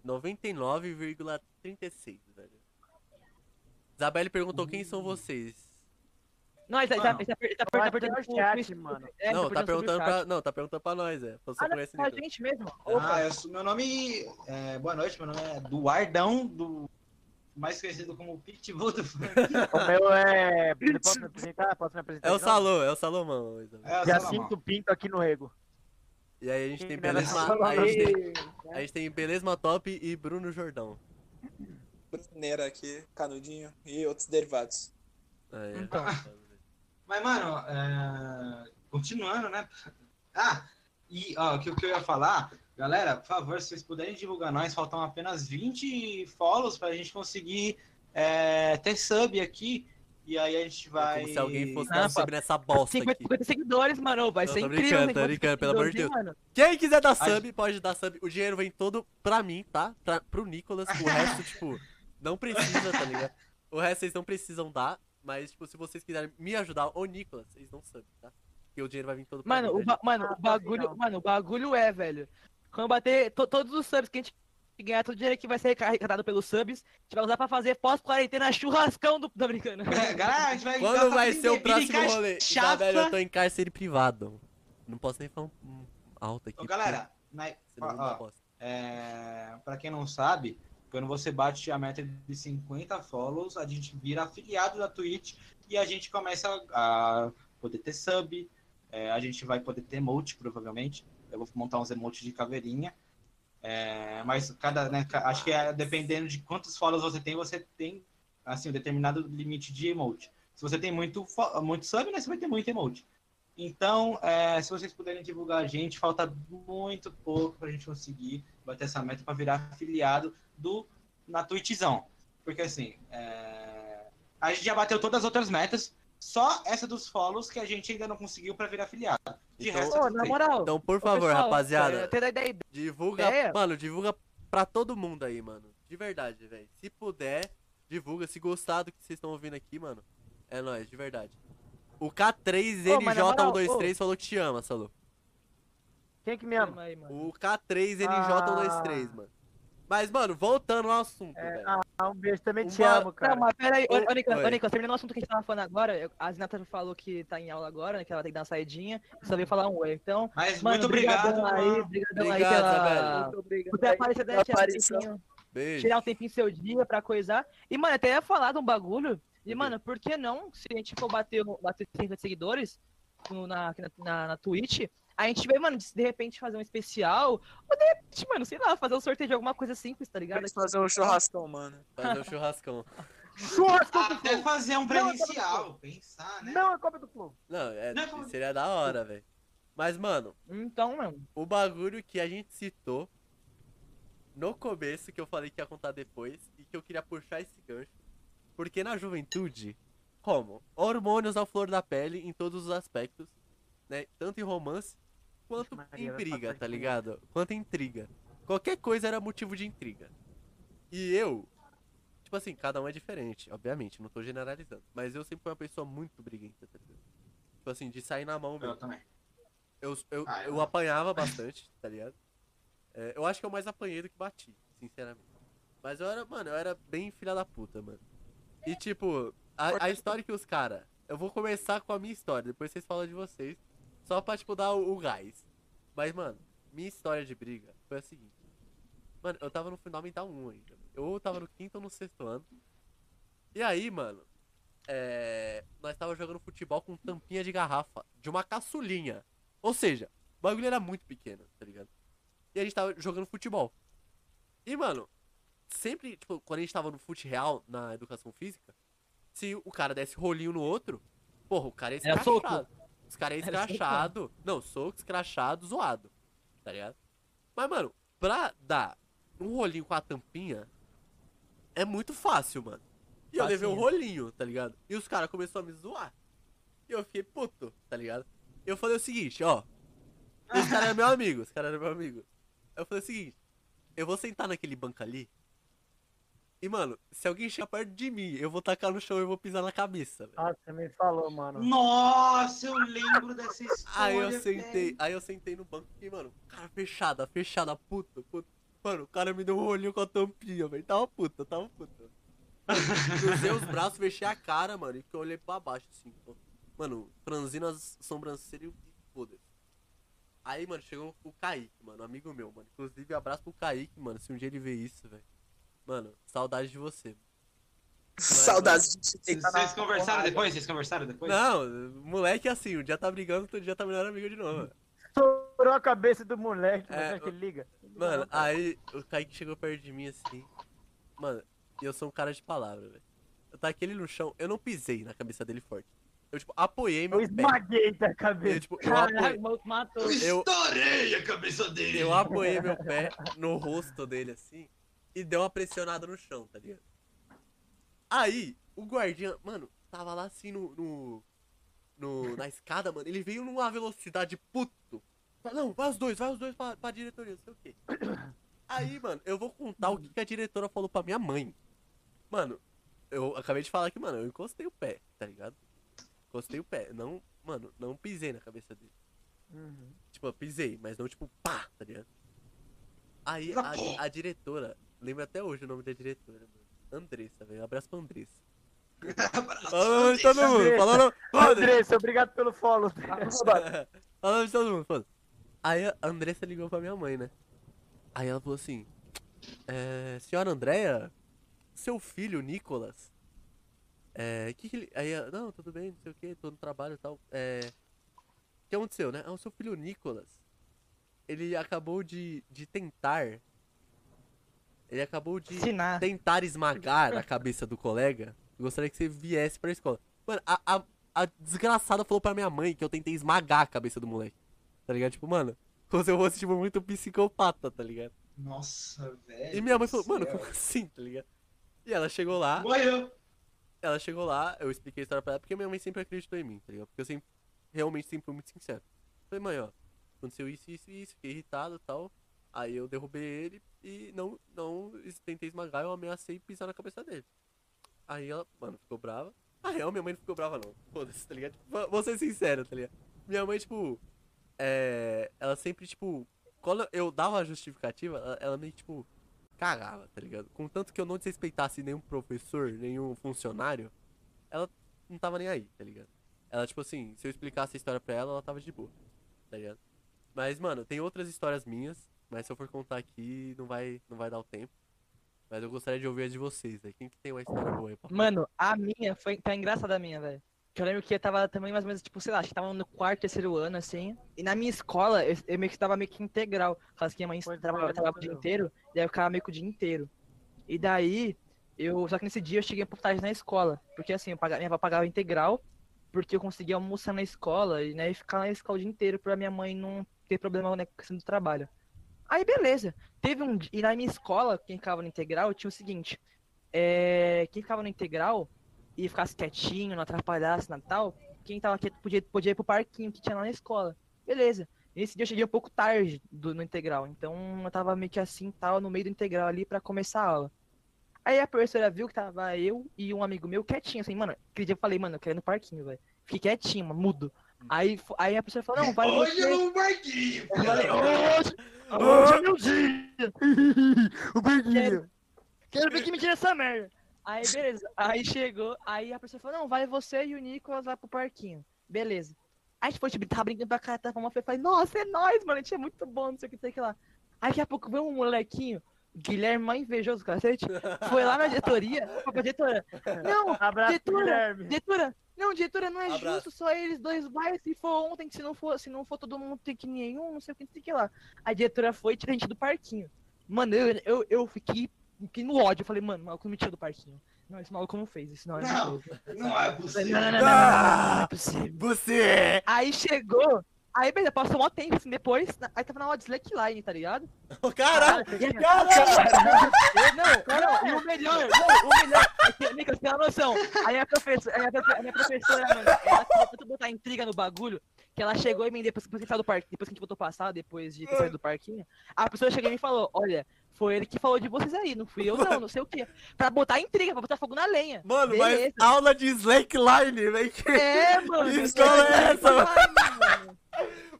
99,36, velho. Isabelle perguntou quem são vocês. Não, ele tá, ele tá, ele tá, ele tá, Eu tá é perguntando o pro- chat, mano. é, não, tá o perguntando pra. Não, tá perguntando pra nós, é. Você Ah, não, conhece pra Nicolas. gente mesmo. Ah, Opa. eu sou- meu nome é. Boa noite, meu nome é Duardão, do. Mais conhecido como Pitbull do. O meu é. Posso me apresentar? Posso me apresentar? É o de novo? Salô, é o Salomão, Isabelle. É, Jacinto Pinto aqui no Rego. E aí a gente tem Beleza. A gente tem, a gente tem Beleza Top e Bruno Jordão. Bruneira aqui, canudinho e outros derivados. É, Então. Mas, mano, é, continuando, né? Ah, e ó, o que, eu ia falar, galera, por favor, se vocês puderem divulgar nós, faltam apenas 20 follows pra gente conseguir é, ter sub aqui. E aí a gente vai. Como se alguém fosse Ah, dar sub nessa bosta 50, aqui. 50 seguidores, mano. Vai Não, ser tô incrível. brincando, tô 50 brincando, pelo amor de hein, mano. Quem quiser dar sub, pode dar sub. O dinheiro vem todo pra mim, tá? Pra, pro Nicolas. O resto, tipo, não precisa, tá ligado? O resto vocês não precisam dar. Mas, tipo, se vocês quiserem me ajudar, ô Nicolas, vocês dão sub, tá? Porque o dinheiro vai vir todo pra Mano, mim. o, né, mano, Ah, o bagulho, legal. mano, o bagulho é, velho. Quando bater to- todos os subs que a gente ganhar, todo o dinheiro que vai ser arrecadado pelos subs, a gente vai usar pra fazer pós-quarentena churrascão do. Tô brincando. É, galera, a gente vai. Quando tá vai ser o próximo rolê? chapa. Isabelle, eu tô em cárcere privado. Não posso nem falar um, um alto aqui. Ô, galera, na, não ó, bosta. É, para quem não sabe, quando você bate a meta de 50 follows, a gente vira afiliado da Twitch e a gente começa a poder ter sub, é, a gente vai poder ter emote, provavelmente. Eu vou montar uns emotes de caveirinha. É, mas cada, né, acho que é dependendo de quantos follows você tem, você tem assim, um determinado limite de emote. Se você tem muito, muito sub, né, você vai ter muito emote. Então, é, se vocês puderem divulgar a gente, falta muito pouco pra gente conseguir bater essa meta para virar afiliado do na Twitchzão. Porque assim, é, a gente já bateu todas as outras metas, só essa dos follows que a gente ainda não conseguiu para virar afiliado. De Então- resto, tudo na moral. Então, por favor, pessoal, rapaziada, é, ideia. divulga. ideia? Mano, divulga pra todo mundo aí, mano. De verdade, velho. Se puder, divulga. Se gostar do que vocês estão ouvindo aqui, mano, é nóis, de verdade. O Ô, mas na moral, K3NJ123 falou que te ama, Salô. Quem que me ama? Aí, mano. O K3NJ123, Ah. mano. Mas, mano, voltando ao assunto, É, velho. Ah, um beijo, também te Uma- amo, cara. Não, mas pera aí, ô, ô, Nicolas, ô, Nicolas, terminando o assunto que a gente tava falando agora, eu- a Zinata falou que tá em aula agora, né, que ela tem que dar uma saidinha, só veio falar um oi. Então, Mas mano, muito obrigado. aí, mano. brigadão aí Obrigado, pela... Isabelle. Muito obrigado. Por ter aparecido, Beijo. tirar um tempinho seu dia pra coisar. E, mano, até ia falar de um bagulho, e, mano, por que não, se a gente for bater, bater 50 seguidores no- na, na, na, na Twitch, a gente vai, mano, de, repente fazer um especial, ou de repente, mano, sei lá, fazer um sorteio de alguma coisa simples, tá ligado? Fazer um churrascão, mano. Fazer o churrascão. Churrasco do Até Flow. fazer um Não, eu presencial, pensar, né? Não é Copa do Flow. Não, é, Não, como- seria da hora, velho. Mas, mano, Então, mano, o bagulho que a gente citou no começo, que eu falei que ia contar depois, e que eu queria puxar esse gancho. Porque na juventude, como? Hormônios à flor da pele em todos os aspectos, né? Tanto em romance quanto Maria, briga, tá ligado? Quanto em intriga. Qualquer coisa era motivo de intriga. E eu, tipo assim, cada um é diferente, obviamente, não tô generalizando. Mas eu sempre fui uma pessoa muito briguenta, tá ligado? Tipo assim, de sair na mão Eu mesmo. também. Eu, eu, Ah, eu eu apanhava bastante, tá ligado? É, eu acho que eu mais apanhei do que bati, sinceramente. Mas eu era, mano, eu era bem filha da puta, mano. E tipo, a, a história que os cara. Eu vou começar com a minha história, depois vocês falam de vocês. Só pra, tipo, dar o, o gás. Mas, mano, minha história de briga foi a seguinte. Mano, eu tava no Fundamental 1 ainda. Eu tava no quinto ou no sexto ano. E aí, mano, é, nós tava jogando futebol com tampinha de garrafa de uma caçulinha. Ou seja, o bagulho era muito pequeno, tá ligado? E a gente tava jogando futebol. E, mano, sempre, tipo, quando a gente tava no fute real, na educação física, se o cara desse rolinho no outro, porra, o cara ia soco. escrachado. Os caras iam Era soco. escrachado. Não, soco, escrachado, zoado. Tá ligado? Mas, mano, pra dar um rolinho com a tampinha, é muito fácil, mano. E eu levei um rolinho, tá ligado? E os caras começaram a me zoar. E eu fiquei puto, tá ligado? eu falei o seguinte, ó. Esse cara era meu amigo, esse cara era meu amigo. Eu falei o seguinte, eu vou sentar naquele banco ali. E, mano, se alguém chegar perto de mim, eu vou tacar no chão e vou pisar na cabeça, velho. Ah, você me falou, mano. Nossa, eu lembro dessa história. Aí eu sentei, velho. aí eu sentei no banco e, mano, cara fechada, fechada, puta, puta. Mano, o cara me deu um olhinho com a tampinha, velho. Tava puta, tava puta. Cruzei os braços, fechei a cara, mano, e que eu olhei pra baixo, assim. Mano, franzindo as sobrancelhas e foda-se. Aí, mano, chegou o Kaique, mano, amigo meu, mano. Inclusive, abraço pro Kaique, mano, se um dia ele ver isso, velho. Mano, saudade de você. Saudades de Vocês deitar vocês conversaram depois? Vocês conversaram depois? Não, moleque é assim, um dia tá brigando, outro dia tá melhor amigo de novo. Estourou a cabeça do moleque, É, mas é que liga. Mano, aí o Kaique chegou perto de mim assim. Mano, e eu sou um cara de palavra, velho. Eu taquei ele no chão, eu não pisei na cabeça dele forte. Eu, tipo, apoiei Eu meu pé. esmaguei da Eu, cabeça. tipo, eu Caralho, o apoiei, matou. eu, Estourei a cabeça dele. eu apoiei meu pé no rosto dele assim e deu uma pressionada no chão, tá ligado? Aí, o guardinha, mano, tava lá assim no. no, no- na escada, mano. Ele veio numa velocidade puto. Não, vai os dois, vai os dois pra, pra diretoria, não sei o quê. Aí, mano, eu vou contar o que, que a diretora falou pra minha mãe. Mano, eu acabei de falar que, mano, eu encostei o pé, tá ligado? Encostei o pé. Não, mano, não pisei na cabeça dele. Uhum. Tipo, eu pisei, mas não tipo, pá, tá ligado? Aí a, a diretora, lembro até hoje o nome da diretora, mano. Andressa, velho. Abraço pra Andressa. Fala o nome de todo mundo, Andressa. Andressa, obrigado pelo follow. Fala o nome de todo mundo, foda Aí a Andressa ligou pra minha mãe, né? Aí ela falou assim: é, Senhora Andréia, seu filho, Nicolas. É, que que ele. Aí, ela, não, tudo bem, não sei o que, tô no trabalho e tal. É. O que aconteceu, né? Ah, o seu filho Nicolas. Ele acabou de, de tentar. Ele acabou de Ensinar. tentar esmagar a cabeça do colega. Eu gostaria que você viesse pra escola. Mano, a, a, a desgraçada falou pra minha mãe que eu tentei esmagar a cabeça do moleque. Tá ligado? Tipo, mano, como se eu fosse, tipo, muito psicopata, tá ligado? Nossa, velho. E minha mãe falou, mano, como assim, tá ligado? E ela chegou lá, Morreu. ela chegou lá, eu expliquei a história pra ela, porque minha mãe sempre acreditou em mim, tá ligado? Porque eu sempre, realmente sempre fui muito sincero. Falei, mãe, ó, aconteceu isso, isso e isso, fiquei irritado e tal. Aí eu derrubei ele e não, não tentei esmagar, eu ameacei pisar na cabeça dele. Aí ela, mano, ficou brava. Na real, minha mãe não ficou brava, não. Foda-se, tá ligado? Vou ser sincero, tá ligado? Minha mãe, tipo, é. Ela sempre, tipo, quando eu dava a justificativa, ela, ela meio, tipo, cagava, tá ligado? Contanto que eu não desrespeitasse nenhum professor, nenhum funcionário, ela não tava nem aí, tá ligado? Ela, tipo assim, se eu explicasse a história pra ela, ela tava de boa, tá ligado? Mas, mano, tem outras histórias minhas, mas se eu for contar aqui, não vai, não vai dar o tempo. Mas eu gostaria de ouvir as de vocês, aí. Quem que tem uma história boa aí pra? Mano, a minha foi. Tá engraçada a minha, velho. Que eu lembro que eu tava também mais ou menos, tipo, sei lá, acho que tava no quarto, terceiro ano, assim. E na minha escola, eu, eu meio que tava meio que integral. Por causa que minha mãe trabalhava, falar, trabalhava o dia inteiro, e aí eu ficava meio que o dia inteiro. E daí, eu. Só que nesse dia eu cheguei pouco tarde na escola. Porque assim, eu pagava, minha avó pagava integral, porque eu conseguia almoçar na escola e, né, e ficar na escola o dia inteiro pra minha mãe não ter problema né, com a questão do trabalho. Aí beleza. Teve um. E na minha escola, quem ficava no integral, tinha o seguinte. É, quem ficava no integral e ficasse quietinho, não atrapalhasse Natal, quem tava quieto podia, podia ir pro parquinho que tinha lá na escola. Beleza. Nesse dia eu cheguei um pouco tarde do, no integral, então eu tava meio que assim, tal, no meio do integral ali pra começar a aula. Aí a professora viu que tava eu e um amigo meu quietinho, assim, mano, aquele dia eu falei, mano, eu quero ir no parquinho, velho. Fiquei quietinho, mano, mudo. Aí, aí a professora falou, não, vai Hoje você. no barquinho. Eu falei, hoje, hoje é meu dia. o Berguinho. Quero ver que me tira essa merda. Aí, beleza. Aí chegou, aí a pessoa falou, não, vai você e o Nicolas lá pro parquinho. Beleza. Aí a gente foi, tipo, tava brincando pra cá, tava uma eu falei, nossa, é nóis, mano, a gente é muito bom, não sei o que, não sei o que lá. Aí daqui a pouco veio um molequinho, Guilherme mais invejoso, cacete, foi lá na diretoria, pra diretora, não, Abraço, Diretora, Guilherme. diretora, não, diretora, não é Abraço. justo só eles dois vai, se for ontem, se não for, se não for todo mundo tem que nenhum, não sei o que, não sei o que lá. A diretora foi e tirou a gente do parquinho. Mano, eu, eu, eu fiquei, fiquei no ódio, eu falei, mano, o maluco me tirou do parquinho. Não, esse maluco não fez, isso não é Não, possível. não é Não, possível. não, não, não, não, não, não é possível. Você! Aí chegou, aí beleza, passou mó tempo assim depois, aí tava na hora de slackline, tá ligado? Caralho! E Caralho! Não, não, e o melhor, não, o melhor, é que, Nicolas, tem uma noção. Aí a professora, aí a, profe- a minha professora, mano, ela queria tanto botar intriga no bagulho, que ela chegou em mim depois, depois que a gente saiu do parque, depois que a gente voltou passar, depois de ter saído do parquinho, a pessoa chegou e falou, olha, foi ele que falou de vocês aí, não fui eu não, não sei o quê. Pra botar intriga, pra botar fogo na lenha. Mano, Beleza. mas aula de slackline, velho. Que... É, mano. Que escola é essa, mano?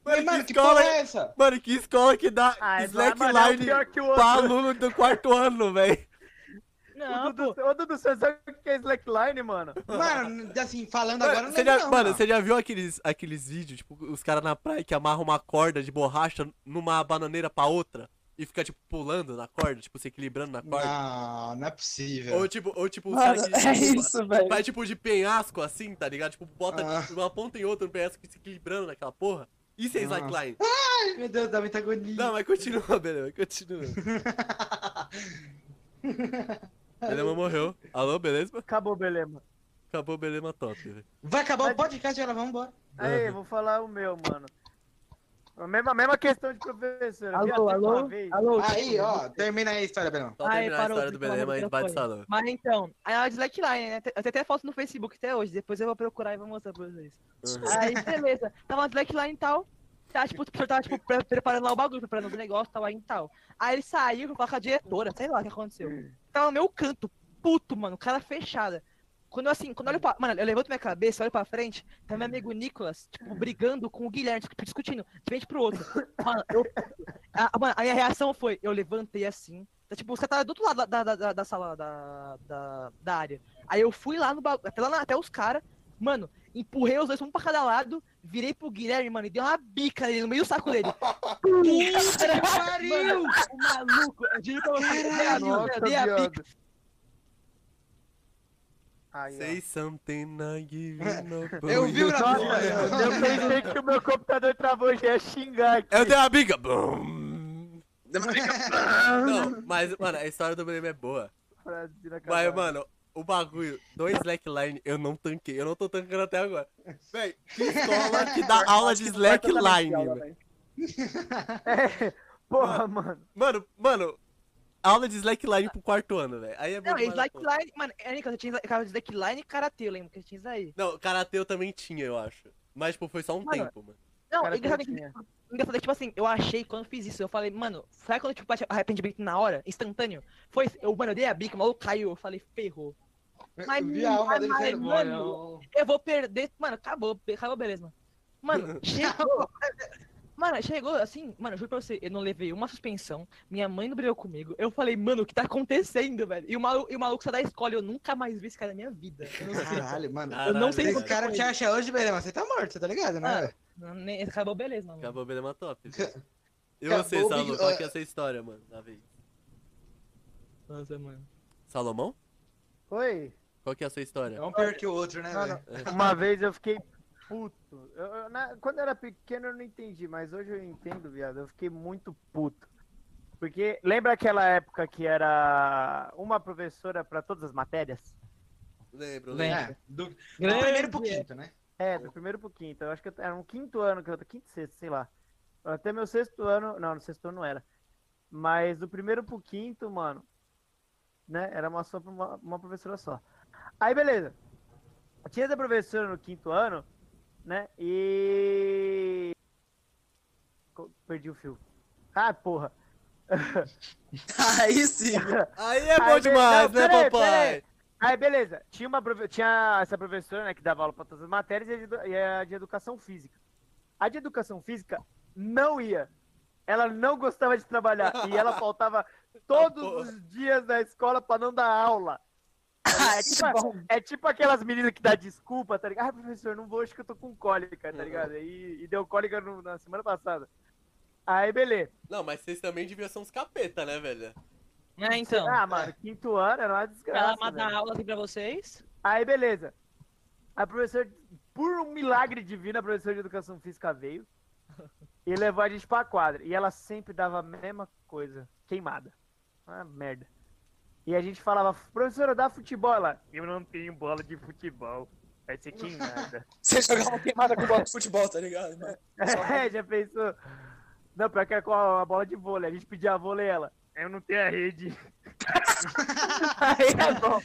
mano? Que que escola porra é é essa? Mano, que escola que dá Ah, é slackline que o pra aluno do quarto ano, velho? Não, Ô, Dudu, pô. ô, Dudu, você sabe o que é slackline, mano? Mano, assim, falando agora Mano, não já, não, mano, mano. você já viu aqueles, aqueles vídeos, tipo, os caras na praia que amarram uma corda de borracha numa bananeira pra outra e fica, tipo, pulando na corda, tipo, se equilibrando na corda? Não, não é possível. Ou tipo, ou tipo, Mano, caras que é tipo, isso, velho. faz tipo de penhasco assim, tá ligado? Tipo, bota Ah. uma ponta em outra no penhasco e se equilibrando naquela porra. Isso é Nossa. slackline. Ai, meu Deus, dá muita agonia. Não, mas continua, beleza, continua. Belema morreu. Alô, beleza? Acabou, beleza. Acabou o Belema top, velho. Vai acabar o podcast, ela vamos embora. Aí, vou falar o meu, mano. A mesma, mesma questão de professor. Alô, uma alô, alô. Aí, ó, termina aí a história, Belão. Só Ai, terminar parou, a história do e gente vai de microfone. salão. Mas então, aí ela slackline, né? Tem até foto no Facebook até hoje, depois eu vou procurar e vou mostrar pra vocês. Uhum. Aí, beleza. Tava uma slackline e tal. Tá, tipo, o professor tava, tipo, pre- preparando lá o bagulho, preparando os negócios, tal, aí e tal. Aí ele saiu falar com a diretora, sei lá o que aconteceu. Tava no meu canto, puto, mano, cara fechada. Quando eu, assim, quando eu olho pra. Mano, eu levanto minha cabeça, olho pra frente, tá meu amigo Nicolas, tipo, brigando com o Guilherme, tipo, discutindo, de frente pro outro. Mano, eu. A, mano, aí a reação foi, eu levantei assim. tá, Tipo, você tava do outro lado da, da, da, da sala da, da, da área. Aí eu fui lá no bagulho, até, lá até os caras, mano, empurrei os dois, um pra cada lado, virei pro Guilherme, mano, e dei uma bica nele, no meio do saco dele. Puta que pariu! O maluco, eu juro pra você, Nossa, dei a bica. Ó. Say something I give you no Eu vi o Nossa, Nabu. eu pensei que o meu computador travou, já ia xingar aqui. Eu dei uma. Bum. Não, mas, mano, a história do Belema é boa. Mas, mano, o bagulho, dois slackline, eu não tanquei. Eu não tô tancando até agora. Véi, que escola que dá aula de slackline, velho? É, porra, mano. Mano, mano, aula de slackline pro quarto ano, velho. Aí é bom Não, conta. slackline, mano, é, Nicolas, eu tinha cara de slackline e karatê, eu lembro que tinha isso aí. Não, karatê eu também tinha, eu acho. Mas, tipo, foi só um Mano, tempo, mano. Não, Cara, engraçado, que tinha. engraçado é tipo assim, eu achei quando eu fiz isso, eu falei, mano, sabe quando tipo, bate arrependimento na hora, instantâneo? Foi, eu, mano, eu dei a bica, o maluco caiu, eu falei, ferrou. Mas, mas, saindo mano. Eu vou perder, mano, acabou, acabou, beleza, mano. Mano, chegou. Mano, chegou assim, mano, eu juro pra você, eu não levei uma suspensão, minha mãe não brigou comigo. Eu falei, mano, o que tá acontecendo, velho? E o maluco, e o maluco saiu da escola, eu nunca mais vi esse cara na minha vida. Eu não sei. Caralho, mano. Eu não sei Esse como- cara te acha hoje, Belema, você tá morto, você tá ligado, né? Ah, nem- Acabou, beleza, mano. Acabou o Belema top. E você, o Salomão? Qual que é a sua história, mano, da vez? Nossa, mano. Salomão? Oi. Qual que é a sua história? É um pior que o outro, né, Mano, velho? uma vez eu fiquei puto. Eu- eu- na- quando eu era pequeno eu não entendi, mas hoje eu entendo, viado. Eu fiquei muito puto. Porque lembra aquela época que era uma professora pra todas as matérias? Lembro, lembro. É, do, do primeiro pro quinto, né? É, do primeiro pro quinto. Eu acho que eu- era um quinto ano, que eu quinto, sexto, sei lá. Até meu sexto ano. Não, no sexto ano não era. Mas do primeiro pro quinto, mano, né? Era uma, só, uma, uma professora só. Aí, beleza. Tinha essa professora no quinto ano, né? E. Perdi o fio. Ah, porra. Aí sim. Aí é bom Aí, demais, não, né, peraí, papai? peraí. Aí, beleza. Tinha, uma, tinha essa professora, né, que dava aula pra todas as matérias e a de e a de educação física. A de educação física não ia. Ela não gostava de trabalhar. e ela faltava todos os dias na escola pra não dar aula. É tipo, é tipo aquelas meninas que dá desculpa, tá ligado? Ah, professor, não vou, acho que eu tô com cólica, tá ligado? E, e deu cólica no- na semana passada. Aí, beleza. Não, mas vocês também deviam ser uns capeta, né, velho? É, então. Ah, mano, quinto ano era uma Ela desgraça. manda velho. aula aqui pra vocês. Aí, beleza. A professora, por um milagre divino, a professora de educação física veio e levou a gente pra quadra. E ela sempre dava a mesma coisa, queimada. Uma merda. E a gente falava, professora, dá futebol. Ela, eu não tenho bola de futebol. Vai ser queimada. Você jogava queimada com bola de futebol, tá ligado? mano? é, já pensou? Não, pior que é com a bola de vôlei. A gente pedia a vôlei ela. Eu não tenho a rede. Aí é bom.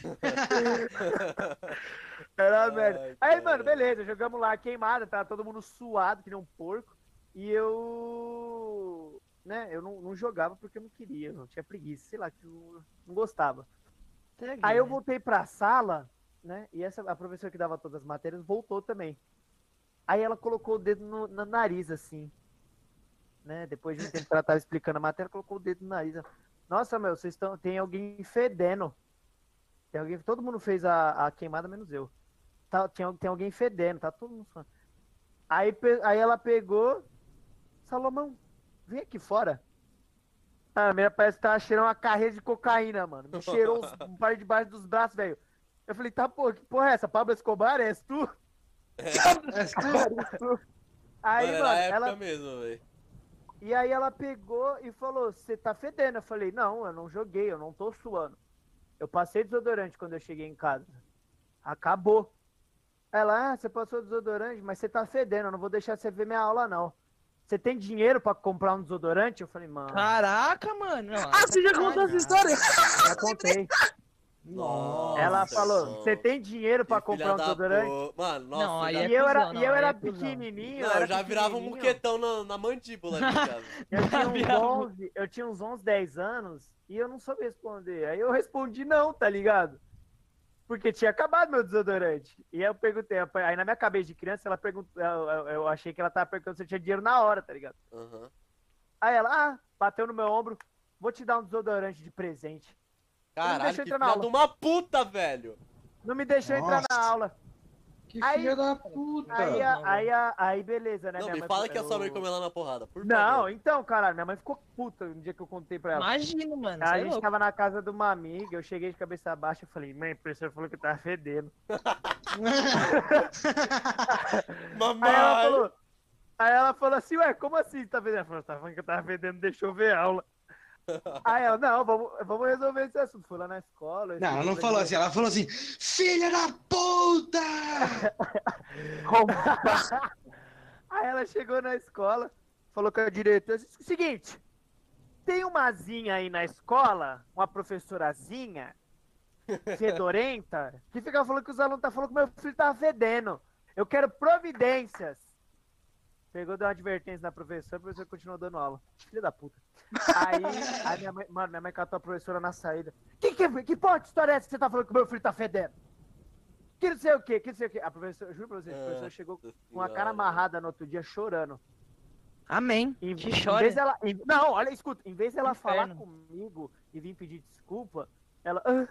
Era merda. Aí, cara. mano, beleza, jogamos lá queimada, tava todo mundo suado, que nem um porco. E eu. Né, eu não, não jogava porque eu não queria, eu não tinha preguiça, sei lá, que eu não gostava. Aí eu voltei pra sala, né? E essa, a professora que dava todas as matérias voltou também. Aí ela colocou o dedo no, no nariz, assim. Né? Depois de um tempo que ela tava explicando a matéria, colocou o dedo no nariz. Nossa, meu, vocês estão. Tem alguém fedendo. Tem alguém. Todo mundo fez a, a queimada, menos eu. Tá, tem, tem alguém fedendo, tá todo mundo falando. Aí, aí ela pegou. Salomão, vem aqui fora. Ah, a minha parece que tava cheirando uma carreira de cocaína, mano. Me cheirou um par debaixo dos braços, velho. Eu falei, tá, pô, que porra é essa? Pablo Escobar, és tu? És tu? Aí, mano, mano, ela, mesmo, velho. e aí ela pegou e falou, você tá fedendo. Eu falei, não, eu não joguei, eu não tô suando. Eu passei desodorante quando eu cheguei em casa. Acabou. Ela, ah, você passou desodorante, mas você tá fedendo, eu não vou deixar você ver minha aula, não. Você tem dinheiro pra comprar um desodorante? Eu falei, mano, Caraca, mano. Não, Ah, você já contou essa história? já contei. Nossa, Ela falou, você tem dinheiro pra comprar um desodorante? po- Mano, nossa. Não, aí já- é E eu era, cuzão, e não, eu aí era é pequenininho. Não, era eu já virava um muquetão na, na mandíbula aqui, cara. Eu tinha, uns Virava um- 11, eu tinha uns 11, 10 anos e eu não soube responder. Aí eu respondi não, tá ligado? Porque tinha acabado meu desodorante. E aí eu perguntei, aí na minha cabeça de criança, ela perguntou, eu, eu- eu achei que ela tava perguntando se eu tinha dinheiro na hora, tá ligado? Aham. Aí ela, ah, bateu no meu ombro, vou te dar um desodorante de presente. Caralho, deixa eu que entrar na aula. de uma puta, velho. Não me deixou entrar na Nossa. aula. Que Aí- filha da puta. Aí, a- aí, a- aí beleza, né? Não, minha me fala que a sua mãe eu- comeu lá na porrada, por Não, favor. então, caralho, minha mãe ficou puta no dia que eu contei pra ela. Imagina, mano. A cê é gente louco. tava na casa de uma amiga, eu cheguei de cabeça baixa e falei, mãe, a professora falou que eu tava fedendo. Mamãe! Aí ela falou, aí ela falou assim, ué, como assim tá fedendo? Ela falou, tá falando que eu tava fedendo, deixa eu ver a aula. Aí ela, não, vamos, vamos resolver esse assunto. Fui lá na escola. eu Não, ela não falou assim, ela falou assim, filha da puta! Aí ela chegou na escola, falou com a diretora, seguinte, tem umazinha aí na escola, uma professorazinha, fedorenta, que fica falando que os alunos tá falando que meu filho tava fedendo. Eu quero providências. Pegou, deu uma advertência na professora, a professora continuou dando aula. Filha da puta. Aí, aí minha mãe, mano, minha mãe catou a professora na saída. Que, que, que porra de história é essa que você tá falando que meu filho tá fedendo? Que não sei o quê, que não sei o quê. A professora, eu juro pra vocês, a professora chegou com a cara senhora. amarrada no outro dia, chorando. Amém. Em, Que em chora. vez dela, em- não, olha, escuta, em vez dela falar comigo e vir pedir desculpa, ela, "Ah,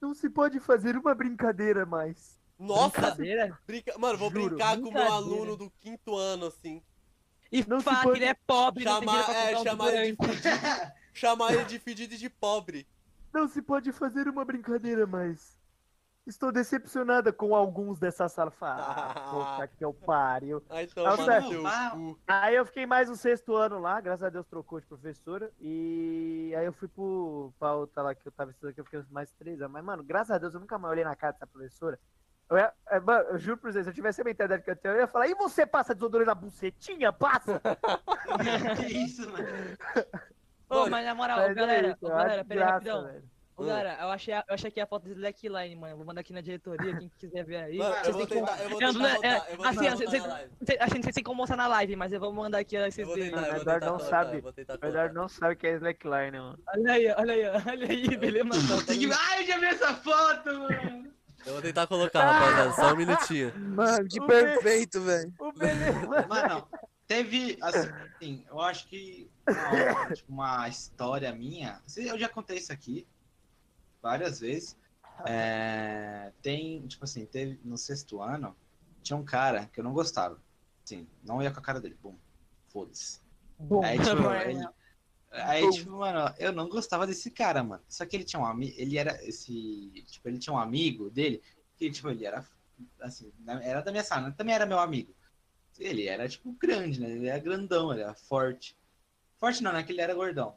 não se pode fazer uma brincadeira mais. Nossa, Brincadeira. brinca... mano, vou Juro, brincar com o meu aluno do quinto ano, assim. E Não falar que ele é pobre, não tem Chamar, é, um chamar ele de chamar ele de fedido e de pobre. Não se pode fazer uma brincadeira mais. Estou decepcionada com alguns dessa sala. Ah, puta que eu pariu. Aí Tá toma certo. no seu Ah. cu. Aí eu fiquei mais um sexto ano lá, graças a Deus trocou de professora. E aí eu fui pro, pra outra lá que eu tava estudando, que eu fiquei mais três anos. Mas, mano, graças a Deus eu nunca mais olhei na cara dessa professora. Eu, ia- é, mano, eu juro pra vocês, se eu tivesse a mentalidade que eu tenho, eu ia falar, e você passa desodorante na bucetinha? Passa! que isso, mano? Ô, mas na moral, Mas é galera, isso, ô, eu acho galera, pera aí graça, rapidão. velho. Ô, galera, eu achei, eu achei aqui a foto do Slackline, mano. Vou mandar aqui na diretoria, quem quiser ver aí. Mano, Vocês eu vou têm como- tentar, eu vou tentar não- é, eu vou assim, tentar botar vocês- sei como mostrar na live, mas eu vou mandar aqui aí Eu vocês vou verem. tentar, eu O vou Eduardo tentar não sabe. eu vou tentar O Eduardo não sabe o que é slackline, mano. Olha aí, olha aí, olha aí, beleza. Ai, eu já vi essa foto, mano! Eu vou tentar colocar, rapaziada, só um minutinho. Mano, que O perfeito, velho. O beleza. Mano, teve, assim, eu acho que uma, tipo, uma história minha, eu já contei isso aqui várias vezes, é, tem, tipo assim, teve no sexto ano, tinha um cara que eu não gostava, assim, não ia com a cara dele, bom, foda-se. Bom, Aí, tipo, ele- aí, tipo, mano, eu não gostava desse cara, mano. Só que ele tinha um amigo, ele era esse, tipo, ele tinha um amigo dele, que, tipo, ele era, assim, era da minha sala, também era meu amigo. Ele era, tipo, grande, né? Ele era grandão, ele era forte. Forte não, né? Que ele era gordão.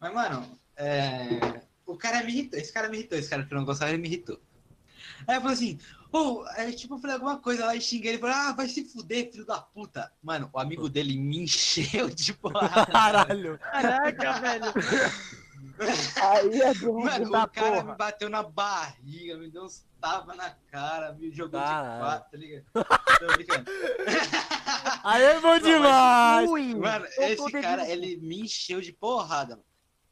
Mas, mano, é... o cara me irritou, esse cara me irritou, esse cara que eu não gostava, ele me irritou. Aí eu falei assim, ô, aí, tipo, eu falei alguma coisa lá e xinguei ele, falei, ah, vai se fuder, filho da puta. Mano, o amigo dele me encheu de porrada. Caralho. Caraca, velho. Aí é do Mano, da o cara porra. me bateu na barriga, me deu uns tapas na cara, me jogou Caralho. de quatro, tá ligado? Tô brincando. Aí é bom demais! Ui, Mano, esse cara, ele me encheu de porrada, mano.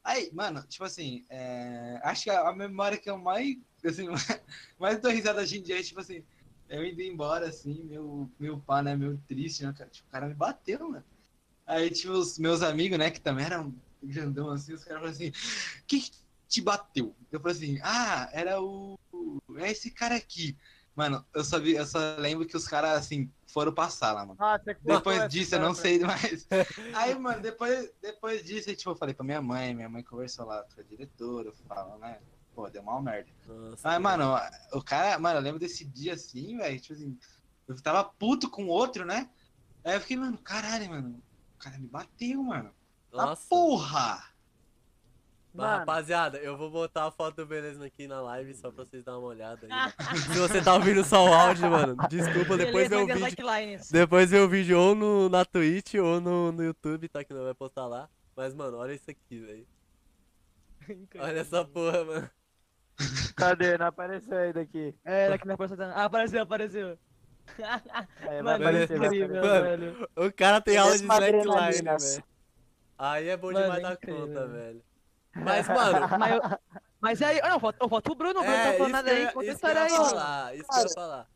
Aí, mano, tipo assim, é, acho que a memória que eu mais, assim, mais dou risada hoje em dia é, tipo assim, eu indo embora, assim, meu, meu pá, né, meu triste, né, cara, tipo, o cara me bateu, mano. Aí, tipo, os meus amigos, né, que também eram grandão, assim, os caras falaram assim, quem que te bateu? Eu falei assim, ah, era o, é esse cara aqui. Mano, eu só, vi, eu só lembro que os caras, assim, foram pra sala, mano. Ah, Depois disso, eu não sei mais. Aí, mano, depois, depois disso, tipo, eu falei pra minha mãe, minha mãe conversou lá com a diretora, falou, né? Pô, deu mal merda. Nossa, Mas, mano, o cara, mano, eu lembro desse dia assim, velho, tipo assim, eu tava puto com o outro, né? Aí eu fiquei, mano, caralho, mano, o cara me bateu, mano. Nossa. porra! Mano. rapaziada, eu vou botar a foto do Beleza aqui na live só pra vocês darem uma olhada aí. Se você tá ouvindo só o áudio, mano, desculpa, depois Beleza, vê o vai vídeo. likelines. Depois vê o vídeo ou no, na Twitch ou no, no YouTube, tá? Que não vai postar lá. Mas, mano, olha isso aqui, velho. Olha essa porra, mano. Cadê? Não apareceu aí daqui. É, daqui na próxima. Ah, apareceu, apareceu. É, Mano, aparecer, incrível. Mano, velho. O cara tem aula de Mesma slackline, velho. Aí é bom Mano, demais é da conta, velho. Mas, mano, Mas, eu- mas aí, não, falta, falta o Bruno, o Bruno é, tá falando nada eu aí, conta a isso que eu história aí, mano. falar, isso que eu ia falar.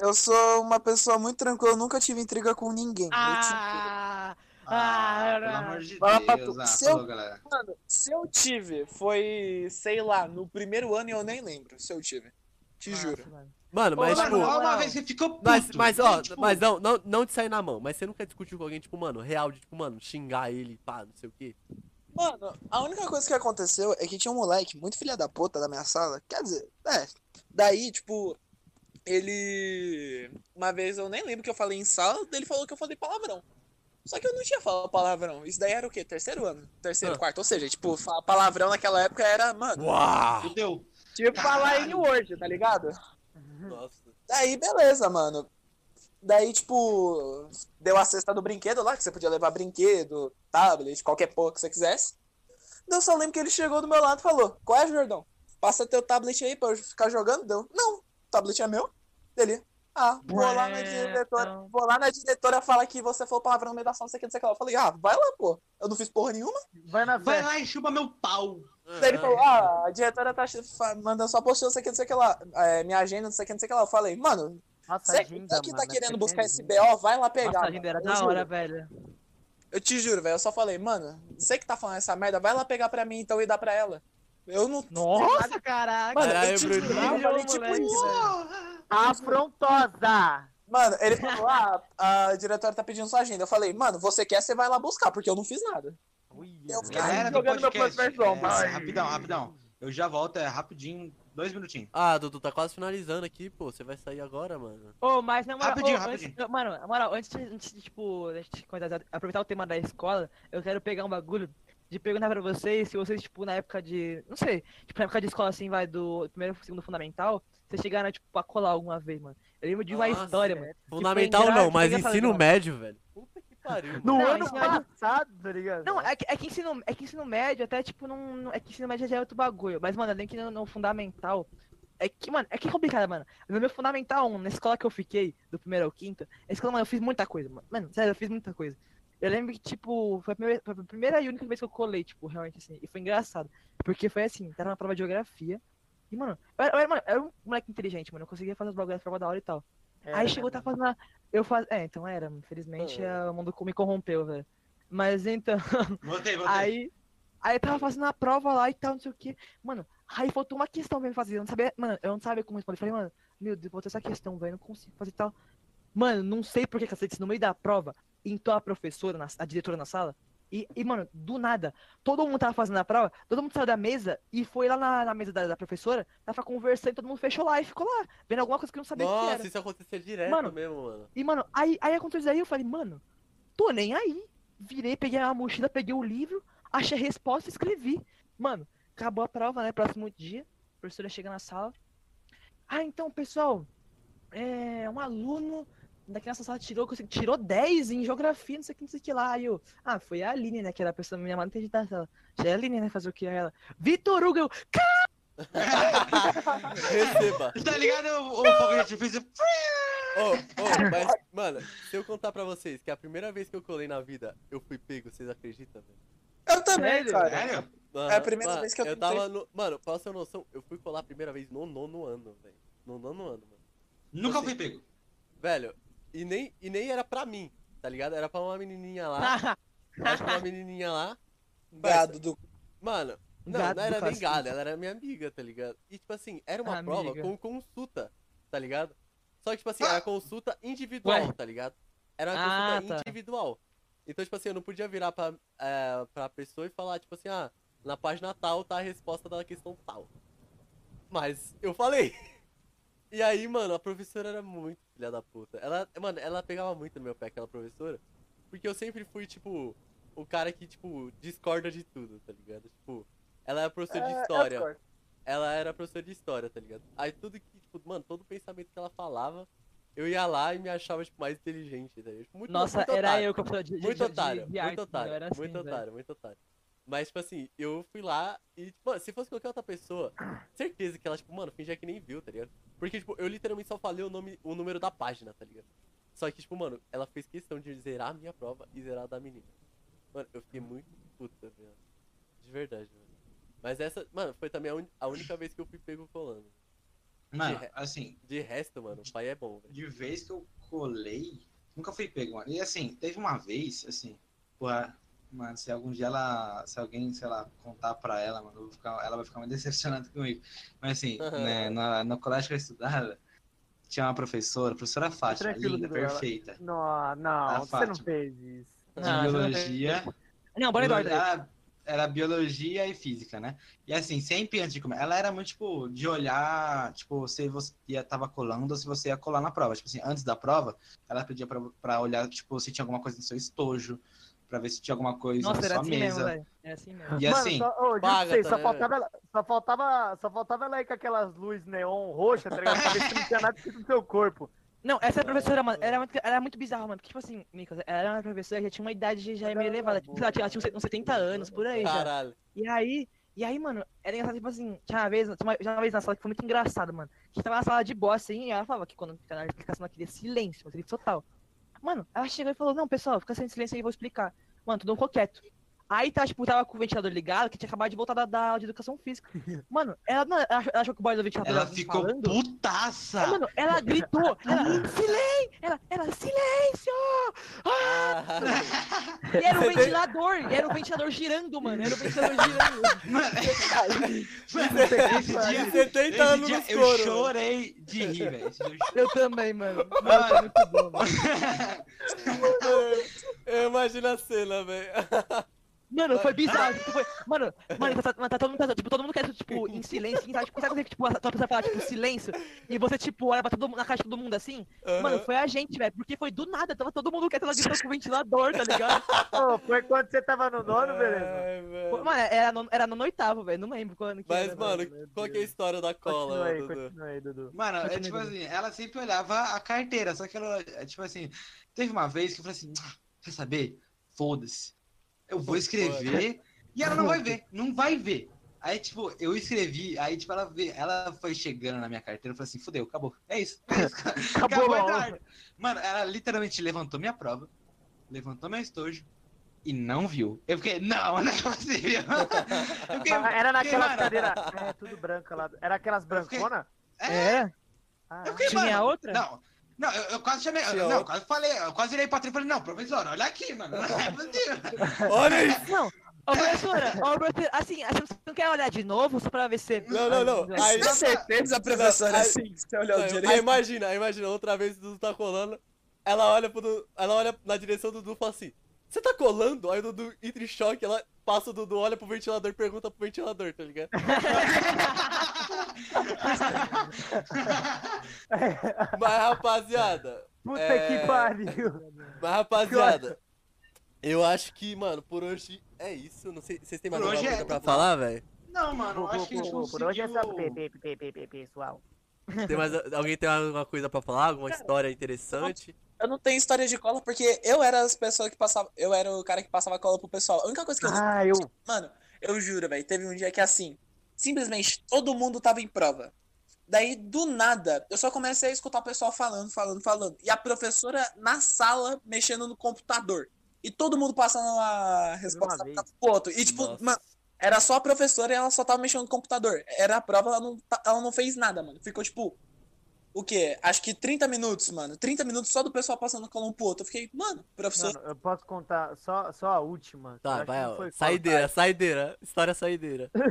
Eu sou uma pessoa muito tranquila, eu nunca tive intriga com ninguém. Eu Ah, Ah, Ah, pelo não. amor de Deus. Ah, se eu-. Mano, se eu tive, foi, sei lá, no primeiro ano e eu nem lembro se eu tive. Te juro. Nossa, mano. Mano, Pô, mas, mano, tipo. olha uma vez que ficou puto. Mas, mas ó, tipo, mas não, não, não de sair na mão, mas você nunca discutiu com alguém, tipo, mano, real, de, tipo, mano, xingar ele, pá, não sei o quê. Mano, a única coisa que aconteceu é que tinha um moleque muito filha da puta da minha sala. Quer dizer, é. Daí, tipo, ele. Uma vez eu nem lembro que eu falei em sala, ele falou que eu falei palavrão. Só que eu não tinha falado palavrão. Isso daí era o quê? Terceiro ano? Terceiro, Ah. quarto. Ou seja, tipo, falar palavrão naquela época era, mano. Uau! Fudeu. Tipo, falar em Word, tá ligado? Nossa. Daí, beleza, mano. Daí, tipo, deu a cesta do brinquedo lá, que você podia levar brinquedo, tablet, qualquer porra que você quisesse. Daí eu só lembro que ele chegou do meu lado e falou: Qual é, Jordão? Passa teu tablet aí pra eu ficar jogando? Deu, não, o tablet é meu. Ele, ah, vou lá na diretora, então. vou lá na diretora falar que você falou palavrão no meio da sala, não sei o que, não sei o que lá. Eu falei, ah, vai lá, pô. Eu não fiz porra nenhuma. Vai na Vai lá e chupa meu pau. Daí ele falou, ah, a diretora tá mandando sua postura, não sei o que, não sei o que lá. É, minha agenda, não sei o que, não sei o que lá. Eu falei, mano, Nossa, você agenda, que tá mano, querendo buscar esse BO, vai lá pegar. Nossa, a agenda era da hora, velho. Eu te juro, velho. Eu só falei, mano, você que tá falando essa merda, vai lá pegar pra mim então e dar pra ela. Eu não. Nossa, caraca. Mano, Caralho, eu te juro, eu falei tipo Moleque, isso. velho. Afrontosa! Mano, ele falou, ah, a diretora tá pedindo sua agenda. Eu falei, mano, você quer, você vai lá buscar, porque eu não fiz nada. Eu fiquei jogando meu Plants vs. Zombies. é, rapidão, rapidão. Eu já volto, é rapidinho, dois minutinhos. Ah, Dudu, tá quase finalizando aqui, pô. Você vai sair agora, mano. Ô, mas na moral, Rapidinho, ô, rapidinho. Antes, mano, na moral, antes de, antes de, tipo, aproveitar o tema da escola, eu quero pegar um bagulho de perguntar pra vocês se vocês, tipo, na época de. Não sei, tipo, na época de escola assim, vai do primeiro pro segundo fundamental, vocês chegaram, tipo, a colar alguma vez, mano. Eu lembro de uma Nossa, história, mano. Fundamental engra- não, mas ensino mano. médio, velho. Puta que pariu. No. Não, ano é passado, tá ligado? Não, é que, é que ensino, é que ensino médio até, tipo, não, não- é que ensino médio já é outro bagulho. Mas, mano, além que no, no fundamental, é que, mano, é que é complicado, mano. No meu fundamental 1, na escola que eu fiquei, do primeiro ao quinto, na escola, mano, eu fiz muita coisa, mano. Mano, sério, eu fiz muita coisa. Eu lembro que, tipo, foi a primeira, foi a primeira e única vez que eu colei, tipo, realmente, assim. E foi engraçado. Porque foi assim, tava na prova de geografia. E, mano, eu era, eu era, mano, eu era um moleque inteligente, mano. Eu conseguia fazer os bagulhos da prova da hora e tal. Era, Aí chegou, tá fazendo. Eu faz... É, então era, infelizmente, é, o mundo me corrompeu, velho. Mas então. Voltei, voltei. Aí, aí eu tava fazendo a prova lá e tal, não sei o que. Mano, aí faltou uma questão pra me fazer. Eu não sabia, mano, eu não sabia como responder. Eu Falei, mano, meu Deus, faltou essa questão, velho, não consigo fazer tal. Mano, não sei por que, cacete, no meio da prova, entrou a professora, na- a diretora na sala. E, e, mano, do nada, todo mundo tava fazendo a prova, todo mundo saiu da mesa e foi lá na, na mesa da, da professora, tava conversando, todo mundo fechou lá e ficou lá, vendo alguma coisa que eu não sabia o que Nossa, era. isso acontecia direto Mano, mesmo, mano. E, mano, aí, aí aconteceu isso aí, eu falei, mano, tô nem aí. Virei, peguei a mochila, peguei o livro, achei a resposta e escrevi. Mano, acabou a prova, né? Próximo dia, a professora chega na sala. Ah, então, pessoal, é um aluno daqui nessa sala tirou, tirou 10 em geografia, não sei o que, não sei o que lá. Aí eu, ah, foi a Aline, né? Que era a pessoa minha mãe da sala. Já é a Aline, né? Fazer o que? Aí ela, Vitor Hugo, eu, Receba. tá ligado? O, fogo de artifício. Ô, ô, mas, mano, se eu contar pra vocês que a primeira vez que eu colei na vida, eu fui pego, vocês acreditam, velho? Eu também, Sério? cara. Sério? Aham, É a primeira mano, vez que eu Eu tava no. Mano, pra você ter noção, eu fui colar a primeira vez no nono ano, velho. No nono ano, mano. Nunca Assim. fui pego. Velho, e nem, e nem era pra mim, tá ligado? Era pra uma menininha lá. acho que uma menininha lá. Gado do. Mano, não, Gado não era nem gado, ela era minha amiga, tá ligado? E tipo assim, era uma Amiga. prova com consulta, tá ligado? Só que, tipo assim, era consulta individual, Ué? tá ligado? Era uma Ah, consulta tá. individual. Então, tipo assim, eu não podia virar pra, é, pra pessoa e falar, tipo assim, ah, na página tal tá a resposta da questão tal. Mas eu falei. E aí, mano, a professora era muito filha da puta. Ela, mano, ela pegava muito no meu pé, aquela professora. Porque eu sempre fui, tipo, o cara que, tipo, discorda de tudo, tá ligado? Tipo, ela era professora de É, história. é forte. ela era professora de história, tá ligado? Aí tudo que, tipo, mano, todo pensamento que ela falava, eu ia lá e me achava, tipo, mais inteligente, tá ligado? Tipo, Muito, Nossa, muito era otário. eu que eu falei de, de, Muito de, otário, de, de muito otário, assim, muito velho. otário, muito otário. Mas, tipo assim, eu fui lá e, tipo, mano, se fosse qualquer outra pessoa, certeza que ela, tipo, mano, fingia que nem viu, tá ligado? Porque, tipo, eu literalmente só falei o nome, o número da página, tá ligado? Só que, tipo, mano, ela fez questão de zerar a minha prova e zerar a da menina. Mano, eu fiquei muito puta, velho. De verdade, mano. Mas essa, mano, foi também a, un- a única vez que eu fui pego colando. Mano, De re- assim, De resto, mano, o pai é bom, velho. de vez que eu colei, nunca fui pego, mano. E assim, teve uma vez, assim, porra, mano, se algum dia ela, se alguém, sei lá, contar pra ela, mano, eu vou ficar- ela vai ficar muito decepcionada comigo. Mas assim, né, na, no colégio que eu estudava, tinha uma professora, professora Fátima, Tranquilo, linda, perfeita, Não, não, você não fez isso. de Não, biologia. Não, bora Eduardo. aí. Ela era biologia e física, né? E assim, sempre antes de comer, ela era muito, tipo, de olhar, tipo, se você ia, tava colando ou se você ia colar na prova. Tipo assim, antes da prova, ela pedia pra, pra olhar, tipo, se tinha alguma coisa no seu estojo, pra ver se tinha alguma coisa Nossa, na era sua assim mesa. mesmo, velho. Era assim mesmo. E Mano, assim, só, pra paga vocês, só, também, faltava ela, só, faltava, só faltava ela aí com aquelas luzes neon roxas, tá ligado? Pra ver se não tinha nada escrito no seu corpo. Não, essa professora, mano, era muito, era muito bizarro, mano. Porque, tipo assim, Micas, ela era uma professora que já tinha uma idade já meio elevada. Tipo, sei lá, tinha- ela tinha uns 70 anos, por aí já. Caralho. E aí, e aí, mano, era engraçado, tipo assim, tinha uma vez, tinha uma, tinha uma vez na sala que foi muito engraçado, mano. A gente tava na sala de boa, assim, e ela falava que quando fica na explicação ela queria silêncio, silêncio total. Mano, ela chegou e falou, não, pessoal, fica sem silêncio aí, vou explicar. Mano, todo mundo ficou quieto. Aí tá, tipo, tava com o ventilador ligado, que tinha acabado de voltar da, da aula de educação física. Mano, ela, não, ela achou, ela achou que o boy do ventilador ela ficou falando. putaça! Mano, ela gritou, ela, silêncio! Ela, ela, silêncio! Caralho. E era o ventilador, e era o ventilador girando, mano, era o ventilador girando. Mano, mano, esse dia, 70 esse anos dia no eu escuro. chorei de rir, velho. Eu Eu também, mano. Mano, Mano. foi muito bom, mano. Eu imagino a cena, velho. Mano, foi bizarro. Tipo, foi... Mano, mano, tá, tá- tá todo mundo tipo, todo mundo quer, tipo, em silêncio, assim, sabe? Tipo, sabe quando tipo, a tua pessoa fala, tipo, silêncio, e você, tipo, olha pra todo mundo, na de todo mundo assim? Mano, foi a gente, velho, porque foi do nada, tava todo mundo quieto, ela gritou com o ventilador, tá ligado? Ô, foi quando você tava no nono, beleza? Ai, Pô, velho. Mano, era no, era no oitavo, velho, não lembro quando que Mas, era. mano, meu qual que é a história da Continua cola, aí, Dudu? continua aí, Dudu. Mano, é Continua, tipo Dudu. assim, ela sempre olhava a carteira, só que ela, é tipo assim, teve uma vez que eu falei assim, "Ah, quer saber? Foda-se. Eu vou escrever e ela não vai ver, não vai ver. Aí, tipo, eu escrevi, aí, tipo, ela, vê, ela foi chegando na minha carteira e falou assim, fudeu, acabou. É isso. É isso. acabou, a. Eduardo. Mano, ela literalmente levantou minha prova, levantou meu estojo e não viu. Eu fiquei, não, não é possível. Fiquei, Ah, Era naquelas mano, cadeiras. É, tudo branca lá. Era aquelas branconas? é, É? Ah, Eu fiquei, Tinha mano, outra? Não, não, eu, eu quase chamei. Tinha não, eu quase falei, eu quase virei pra trás e falei, não, professor, olha aqui, mano. Não é possível. Olha isso! Não, ô professora, ô professora, assim, você não quer olhar de novo só pra ver se... Não, não, não. Aí, Com certeza, professora, Aí- assim, você olhou Não, direito. aí imagina, aí imagina, outra vez o Dudu tá colando, ela olha pro Dudu, ela olha na direção do Dudu e fala assim, você tá colando? Aí o Dudu entra em choque, ela passa o Dudu, olha pro ventilador e pergunta pro ventilador, tá ligado? Mas rapaziada, Puta É. que pariu. mas rapaziada, eu acho que, mano, por hoje é isso. Não sei, vocês têm mais alguma coisa é. pra falar, velho? Não, mano, acho que a gente por, por hoje é só conseguiu- pe- pe- pe- pe- pessoal. Tem mais alguém tem alguma coisa pra falar? Alguma história interessante? Eu não tenho história de cola porque eu era as pessoas que passavam. Eu era o cara que passava cola pro pessoal. A única coisa que eu Ah, eu. Mano, eu juro, velho. Teve um dia que assim, simplesmente todo mundo tava em prova. Daí, do nada, eu só comecei a escutar o pessoal falando, falando, falando. E a professora na sala mexendo no computador. E todo mundo passando a resposta pro outro. E tipo, Nossa. mano, era só a professora e ela só tava mexendo no computador. Era a prova, ela não, ela não fez nada, mano. Ficou tipo. O quê? Acho que 30 minutos, mano. 30 minutos só do pessoal passando cola um pro outro. Eu fiquei, mano, professor. Mano, eu posso contar só, só a última. Tá, vai, ó. Saideira, saideira. História saideira.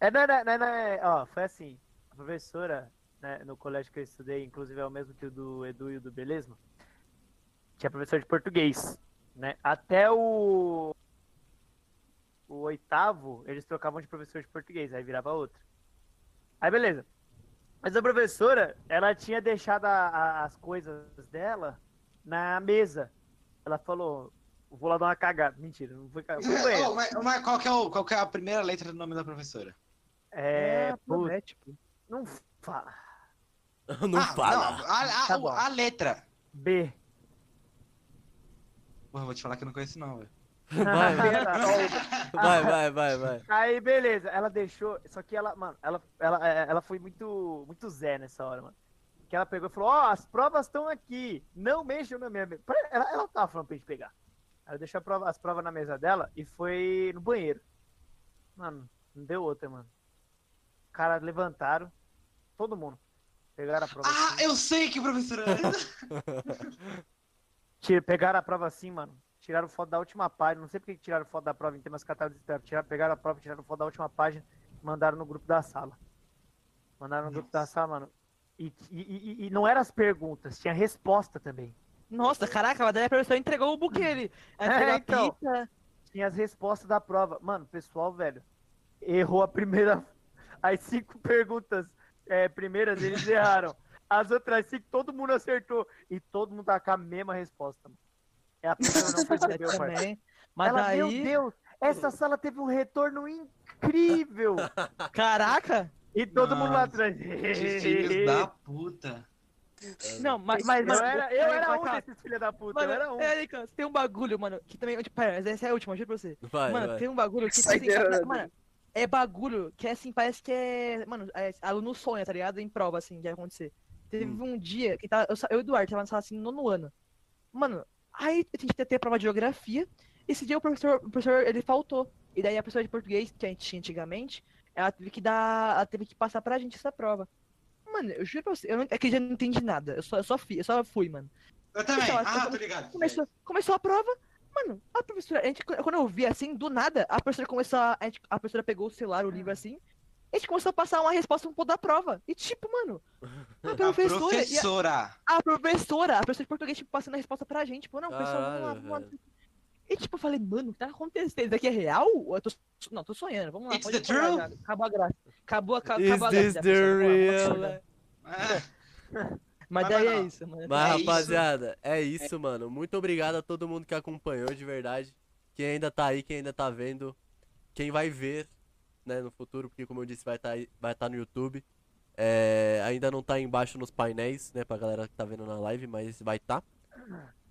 É, não, não, não, não, é, ó, foi assim, a professora, né, no colégio que eu estudei, inclusive é o mesmo que o do Edu e o do Belesma, tinha professor de português, né, até o, o oitavo, eles trocavam de professor de português, aí virava outro. Aí beleza, mas a professora, ela tinha deixado a- a- as coisas dela na mesa, ela falou, vou lá dar uma cagada, mentira, não foi cagada, banheiro. Ô, mas, mas qual, que é o, qual que é a primeira letra do nome da professora? É, promete, pô. não fala. Não Ah, fala. Não, a, a- Tá a letra. B. Porra, eu vou te falar que eu não conheço não, velho. Vai, vai, vai, vai, vai. Aí, beleza, ela deixou. Só que ela, mano, ela, ela, é, ela foi muito, muito zé nessa hora, mano. Que ela pegou e falou: Ó, as provas estão aqui, não mexam na minha mesa. Ela, ela tava falando pra gente pegar. Ela deixou a prova- as provas na mesa dela e foi no banheiro. Mano, não deu outra, mano. Os caras levantaram, todo mundo. Pegaram a prova Ah, assim. eu sei que professora é. Pegaram a prova assim, mano. Tiraram foto da última página. Não sei porque que tiraram foto da prova em temas catálogos. Tiraram, pegaram a prova, tiraram foto da última página e mandaram no grupo da sala. Mandaram no grupo da sala, mano. E, e, e- e não eram as perguntas, tinha resposta também. Nossa, caraca, a professora entregou o buquê ali. É, a então. pizza. Tinha as respostas da prova. Mano, pessoal, velho, errou a primeira. As cinco perguntas é, primeiras eles erraram. As outras cinco todo mundo acertou. E todo mundo tá com a mesma resposta. mano. É a professora não percebeu, também. Mas Ela, daí. meu Deus, essa sala teve um retorno incrível. Caraca! E todo mundo lá Nossa, atrás. Filhos da puta. Não, mas, Mas, mas eu era, eu era um cara, desses filha da puta, Mano, eu era um. é, Nicolas, tem um bagulho, mano, que também. Pera, essa é a última, juro pra você. Vai, mano, vai. tem um bagulho que. tipo Saideira, assim, mano, é bagulho que é assim, parece que é. Mano, é, aluno sonha, tá ligado? Em prova, assim, que vai acontecer. Teve Hum. um dia que tá, eu, eu e o Eduardo tava na sala assim, no ano. Mano, aí a gente ter prova de geografia. Esse dia o professor, o professor ele faltou. E daí a professora de português, que a gente tinha antigamente, ela teve que dar. Ela teve que passar pra gente essa prova. Mano, eu juro pra você, eu não, aquele dia eu não entendi nada. Eu só, eu só, fui, eu só fui, mano. Eu também. Então, Ah, eu- tô ligado. Começou, começou a prova, mano, a professora, a gente, quando eu vi assim, do nada, a professora começou a, a, gente- a professora pegou o celular, o livro assim, a gente começou a passar uma resposta um pouco da prova. E tipo, mano, a A professora, a, professora. a professora, a professora de português, tipo, passando a resposta pra gente, tipo, não, pessoal, vamos lá, vamos lá. E tipo, eu falei, mano, o que tá acontecendo? Isso daqui é real? Eu tô, não, tô sonhando, vamos lá. It's pode the já. Acabou a graça. Acabou, a- acabou, Is a this graça. the pessoal, vamos lá, real? É. Mas Mas daí é isso, mano. Mas, É isso. rapaziada, é isso, mano. Muito obrigado a todo mundo que acompanhou, de verdade. Quem ainda tá aí, quem ainda tá vendo. Quem vai ver, né, no futuro, porque como eu disse, vai estar vai tá no YouTube. É, ainda não tá aí embaixo nos painéis, né, pra galera que tá vendo na live, mas vai tá.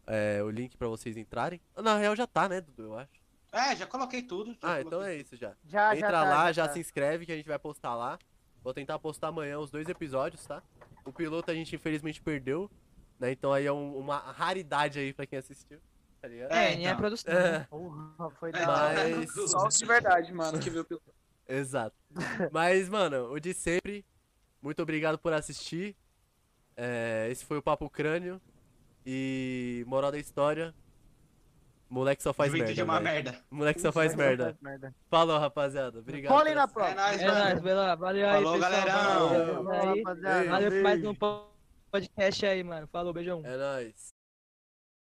É, o link pra vocês entrarem. Na real já tá, né, Dudu, eu acho. É, já coloquei tudo. já Ah, então coloquei é isso já. Já, Entra já tá, lá, já, tá. se inscreve que a gente vai postar lá. Vou tentar postar amanhã os dois episódios, tá? O piloto a gente infelizmente perdeu, né? Então aí é um- uma raridade aí pra quem assistiu, tá ligado? É, É, nem é então. produção. É? Porra, foi É, da mas. Só de verdade, mano, que viu pelo. Exato. Mas, mano, o de sempre. Muito obrigado por assistir. É, esse foi o Papo Crânio. E moral da história. Moleque só faz Juventude merda. é uma merda. Moleque só faz merda. Falou, rapaziada. Obrigado. Colhem na assistir. prova. É nóis, É nóis. Valeu aí, Falou, pessoal. galerão. Valeu, rapaziada. Valeu por mais um podcast aí, mano. Falou, beijão. É nóis.